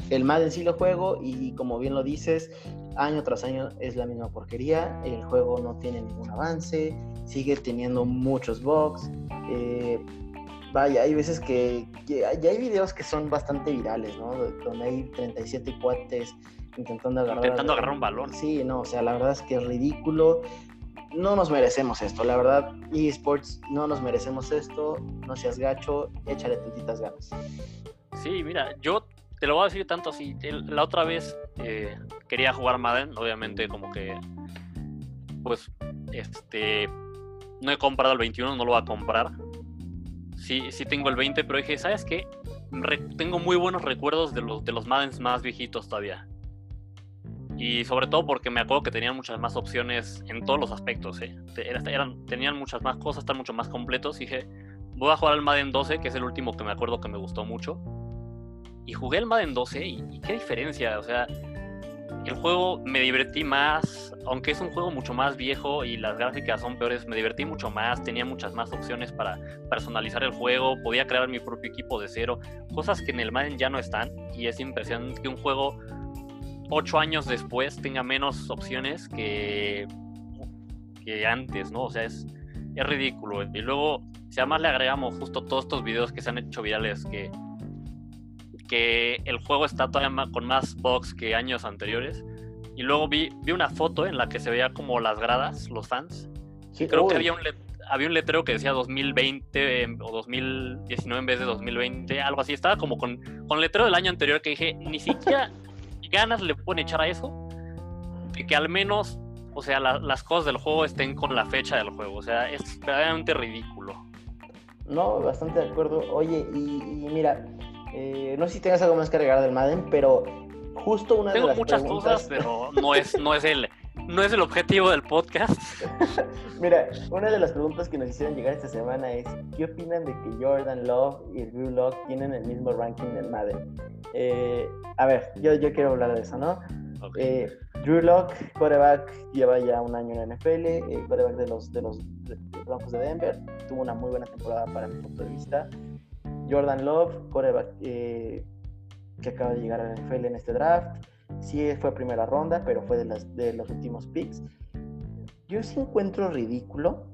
el Madden sí lo juego y como bien lo dices, año tras año es la misma porquería, el juego no tiene ningún avance, sigue teniendo muchos bugs. Eh, vaya, hay veces que, ya hay videos que son bastante virales, ¿no? Donde hay 37 cuates intentando agarrar, intentando agarrar un balón. Sí, no, o sea, la verdad es que es ridículo. No nos merecemos esto, la verdad, eSports, no nos merecemos esto, no seas gacho, échale tantitas ganas. Sí, mira, yo te lo voy a decir tanto así. La otra vez eh, quería jugar Madden, obviamente como que, pues, este, no he comprado el 21, no lo voy a comprar. Sí, sí tengo el 20, pero dije, ¿sabes qué? tengo muy buenos recuerdos de los, de los Maddens más viejitos todavía. Y sobre todo porque me acuerdo que tenían muchas más opciones en todos los aspectos. ¿eh? Eran, tenían muchas más cosas, están mucho más completos. Y dije, voy a jugar al Madden 12, que es el último que me acuerdo que me gustó mucho. Y jugué el Madden 12 y, qué diferencia, o sea, el juego me divertí más, aunque es un juego mucho más viejo y las gráficas son peores, me divertí mucho más, tenía muchas más opciones para personalizar el juego, podía crear mi propio equipo de cero, cosas que en el Madden ya no están y es impresionante que un juego ocho años después tenga menos opciones que, que antes, ¿no? O sea, es, es ridículo. Y luego, si además le agregamos justo todos estos videos que se han hecho virales que que el juego está todavía con más bugs que años anteriores. Y luego vi, vi una foto en la que se veía como las gradas, los fans. Creo que había un, había un letrero que decía 2020 em, o 2019 en vez de 2020, algo así. Estaba como con, con letrero del año anterior que dije, ni siquiera ganas le pueden echar a eso. De que al menos, o sea, las cosas del juego estén con la fecha del juego. O sea, es verdaderamente ridículo. No, bastante de acuerdo. Oye, y mira, eh, no sé si tengas algo más que agregar del Madden, pero justo una de las muchas cosas, pero no es, no es el no es el objetivo del podcast. (laughs) Mira, una de las preguntas que nos hicieron llegar esta semana es: ¿qué opinan de que Jordan Love y Drew Locke tienen el mismo ranking del Madden? Eh, a ver, yo, yo quiero hablar de eso, ¿no? Eh, Drew Locke, quarterback, lleva ya un año en la NFL, eh, quarterback de los, de los Broncos de Denver, tuvo una muy buena temporada para mi punto de vista. Jordan Love, coreback eh, que acaba de llegar a la NFL en este draft. Sí fue primera ronda, pero fue de, los últimos picks. Yo sí encuentro ridículo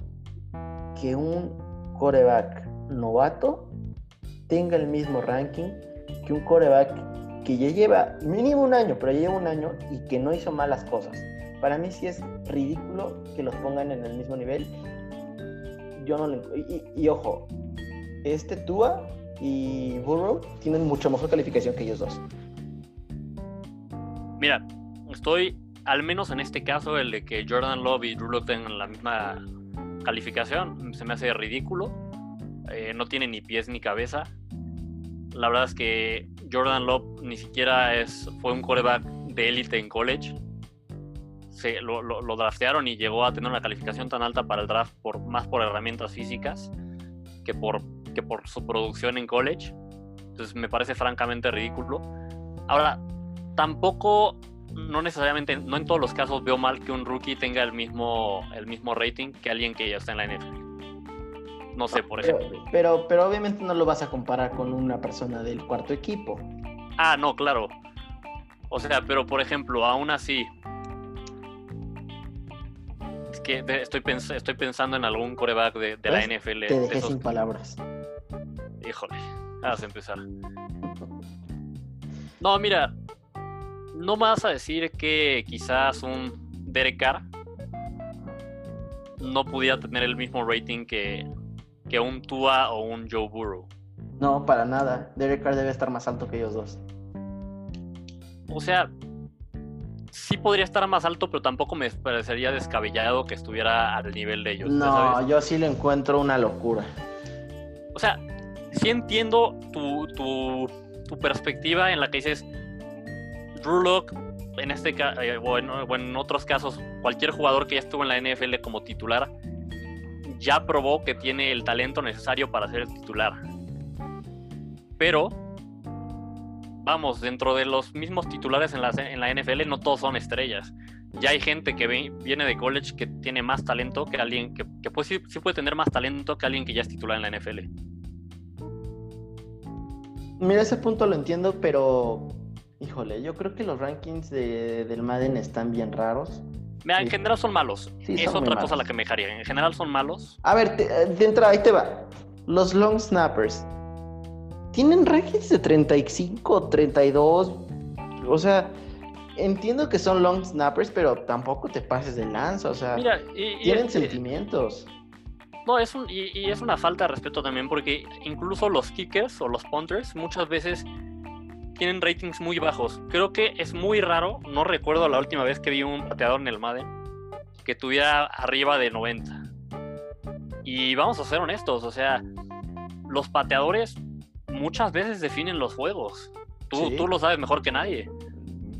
que un coreback novato tenga el mismo ranking que un coreback que ya lleva mínimo un año, pero ya lleva un año y que no hizo malas cosas. Para mí sí es ridículo que los pongan en el mismo nivel. Yo no y, y ojo, este Tua y Burrow tienen mucho mejor calificación que ellos dos. Mira, estoy, al menos en este caso, el de que Jordan Love y Drew tengan la misma calificación, se me hace ridículo. Eh, no tiene ni pies ni cabeza. La verdad es que Jordan Love ni siquiera es, fue un coreback de élite en college. Se, lo, lo, draftearon y llegó a tener una calificación tan alta para el draft por, más por herramientas físicas que por que por su producción en college. Entonces me parece francamente ridículo. Ahora, tampoco, no necesariamente, no en todos los casos veo mal que un rookie tenga el mismo, el mismo rating que alguien que ya está en la NFL. No sé, por ejemplo. Pero, pero obviamente no lo vas a comparar con una persona del cuarto equipo. Ah, no, claro. O sea, pero por ejemplo, aún así, es que estoy, estoy pensando en algún coreback de, la NFL. Te dejé sin palabras. Híjole, vamos a empezar. No, mira, no me vas a decir que quizás un Derek Carr no pudiera tener el mismo rating que, que un Tua o un Joe Burrow. No, para nada. Derek Carr debe estar más alto que ellos dos. O sea, sí podría estar más alto, pero tampoco me parecería descabellado que estuviera al nivel de ellos. No, yo sí le encuentro una locura. O sea, sí entiendo tu, tu, perspectiva en la que dices, Drew en este eh, o, en, otros casos, cualquier jugador que ya estuvo en la NFL como titular, ya probó que tiene el talento necesario para ser el titular. Pero, vamos, dentro de los mismos titulares en la, en la NFL, no todos son estrellas. Ya hay gente que viene de college que tiene más talento que alguien que, que sí, sí puede tener más talento que alguien que ya es titular en la NFL. Mira, ese punto lo entiendo, pero Híjole, yo creo que los rankings de, del Madden están bien raros. Mira, en general son malos. es otra cosa la que me dejaría. En general son malos. A ver, de entrada, ahí te va. Los long snappers. Tienen rankings de 35, 32. O sea, entiendo que son long snappers, pero tampoco te pases de lanza. O sea, tienen sentimientos. No, es un, y, es una falta de respeto también, porque incluso los kickers o los punters muchas veces tienen ratings muy bajos. Creo que es muy raro, no recuerdo la última vez que vi un pateador en el Madden que tuviera arriba de 90. Y vamos a ser honestos, o sea, los pateadores muchas veces definen los juegos. Tú, tú lo sabes mejor que nadie.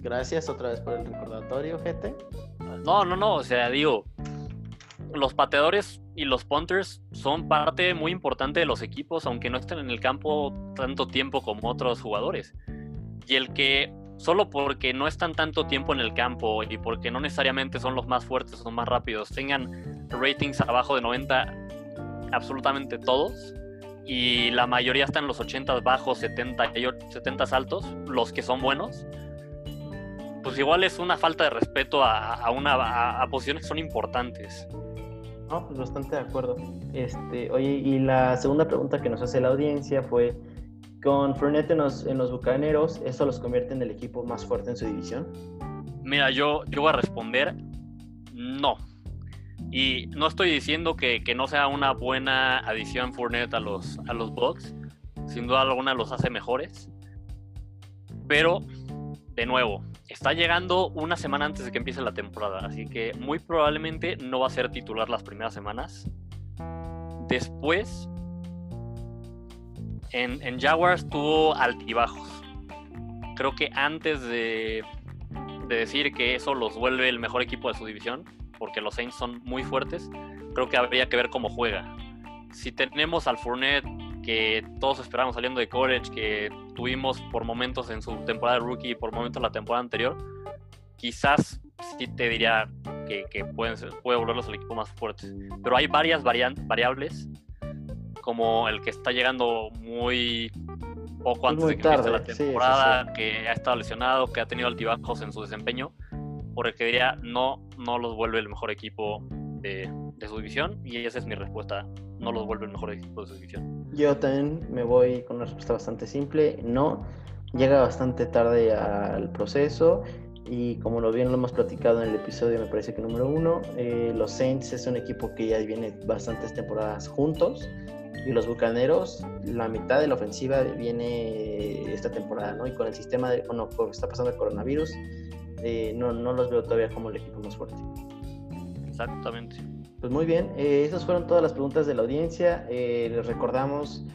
Gracias otra vez por el recordatorio, gente. No, no, no, o sea, digo, los pateadores y los punters son parte muy importante de los equipos, aunque no estén en el campo tanto tiempo como otros jugadores. Y el que solo porque no están tanto tiempo en el campo y porque no necesariamente son los más fuertes o más rápidos, tengan ratings abajo de 90 absolutamente todos y la mayoría están en los 80 bajos, 70, 70 altos, los que son buenos, pues igual es una falta de respeto a, una, a posiciones que son importantes. No, pues bastante de acuerdo. Este, oye, y la segunda pregunta que nos hace la audiencia fue, con Fournette en los, en Bucaneros, ¿eso los convierte en el equipo más fuerte en su división? Mira, yo, yo voy a responder no. Y no estoy diciendo que, que no sea una buena adición Fournette a los, a los Bucks. Sin duda alguna los hace mejores. Pero, de nuevo, está llegando una semana antes de que empiece la temporada, así que muy probablemente no va a ser titular las primeras semanas. Después, en, Jaguars tuvo altibajos. Creo que antes de, de decir que eso los vuelve el mejor equipo de su división, porque los Saints son muy fuertes, creo que habría que ver cómo juega. Si tenemos al Fournette que todos esperamos saliendo de college, que tuvimos por momentos en su temporada de rookie y por momentos la temporada anterior, quizás sí te diría que, que pueden puede volverlos el equipo más fuerte. Pero hay varias variables, como el que está llegando muy poco antes de que empiece la temporada, que ha estado lesionado, que ha tenido altibajos en su desempeño, porque diría no, no los vuelve el mejor equipo de, de su división, y esa es mi respuesta no los vuelve el mejor equipo de su división. Yo también me voy con una respuesta bastante simple, no. Llega bastante tarde al proceso y como lo bien lo hemos platicado en el episodio, me parece que número uno, eh, los Saints es un equipo que ya viene bastantes temporadas juntos y los Bucaneros, la mitad de la ofensiva viene esta temporada, ¿no? Y con el sistema de, bueno, lo que está pasando el coronavirus, eh, no, no los veo todavía como el equipo más fuerte. Exactamente. Pues muy bien, eh, esas fueron todas las preguntas de la audiencia. Eh, les recordamos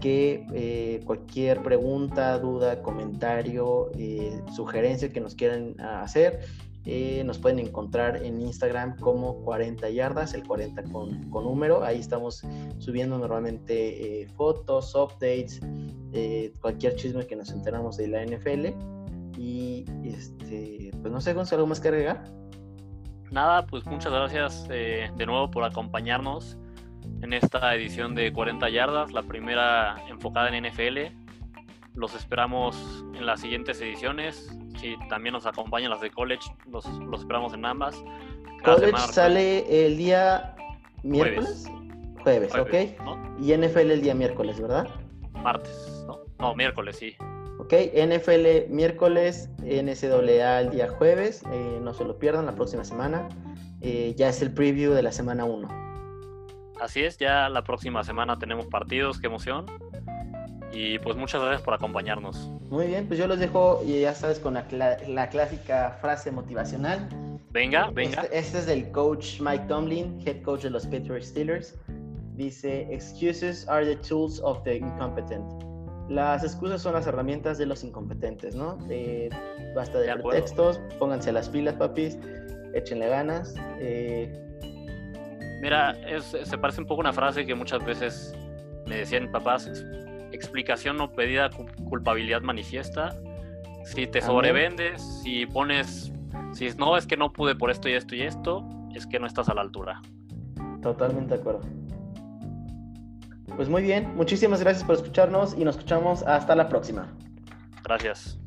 que eh, cualquier pregunta, duda, comentario, sugerencia que nos quieran hacer, nos pueden encontrar en Instagram como 40 yardas, el 40 con, con número. Ahí estamos subiendo normalmente fotos, updates, cualquier chisme que nos enteramos de la NFL. Y este, pues no sé, Gonzalo, ¿algo más que agregar? nada, pues muchas gracias eh, de nuevo por acompañarnos en esta edición de 40 yardas, la primera enfocada en NFL. Los esperamos en las siguientes ediciones. Si también nos acompañan las de college, los, esperamos en ambas. college sale el día miércoles. Jueves, ok. Y NFL el día miércoles, ¿verdad? Martes, ¿no? No, miércoles, sí. Ok, NFL miércoles, NCAA el día jueves, eh, no se lo pierdan la próxima semana. Eh, ya es el preview de la semana 1. Así es, ya la próxima semana tenemos partidos, qué emoción. Y pues muchas gracias por acompañarnos. Muy bien, pues yo los dejo, y ya sabes, con la, la clásica frase motivacional. Venga, venga. Este, este, es del coach Mike Tomlin, head coach de los Pittsburgh Steelers. Dice, excuses are the tools of the incompetent. Las excusas son las herramientas de los incompetentes, ¿no? Eh, basta de, pretextos, pónganse las pilas, papis, échenle ganas. Eh. Mira, se parece un poco a una frase que muchas veces me decían papás, explicación no pedida, culpabilidad manifiesta. Si te sobrevendes, si pones, si no es que no pude por esto y esto y esto, es que no estás a la altura. Totalmente de acuerdo. Pues muy bien, muchísimas gracias por escucharnos y nos escuchamos hasta la próxima. Gracias.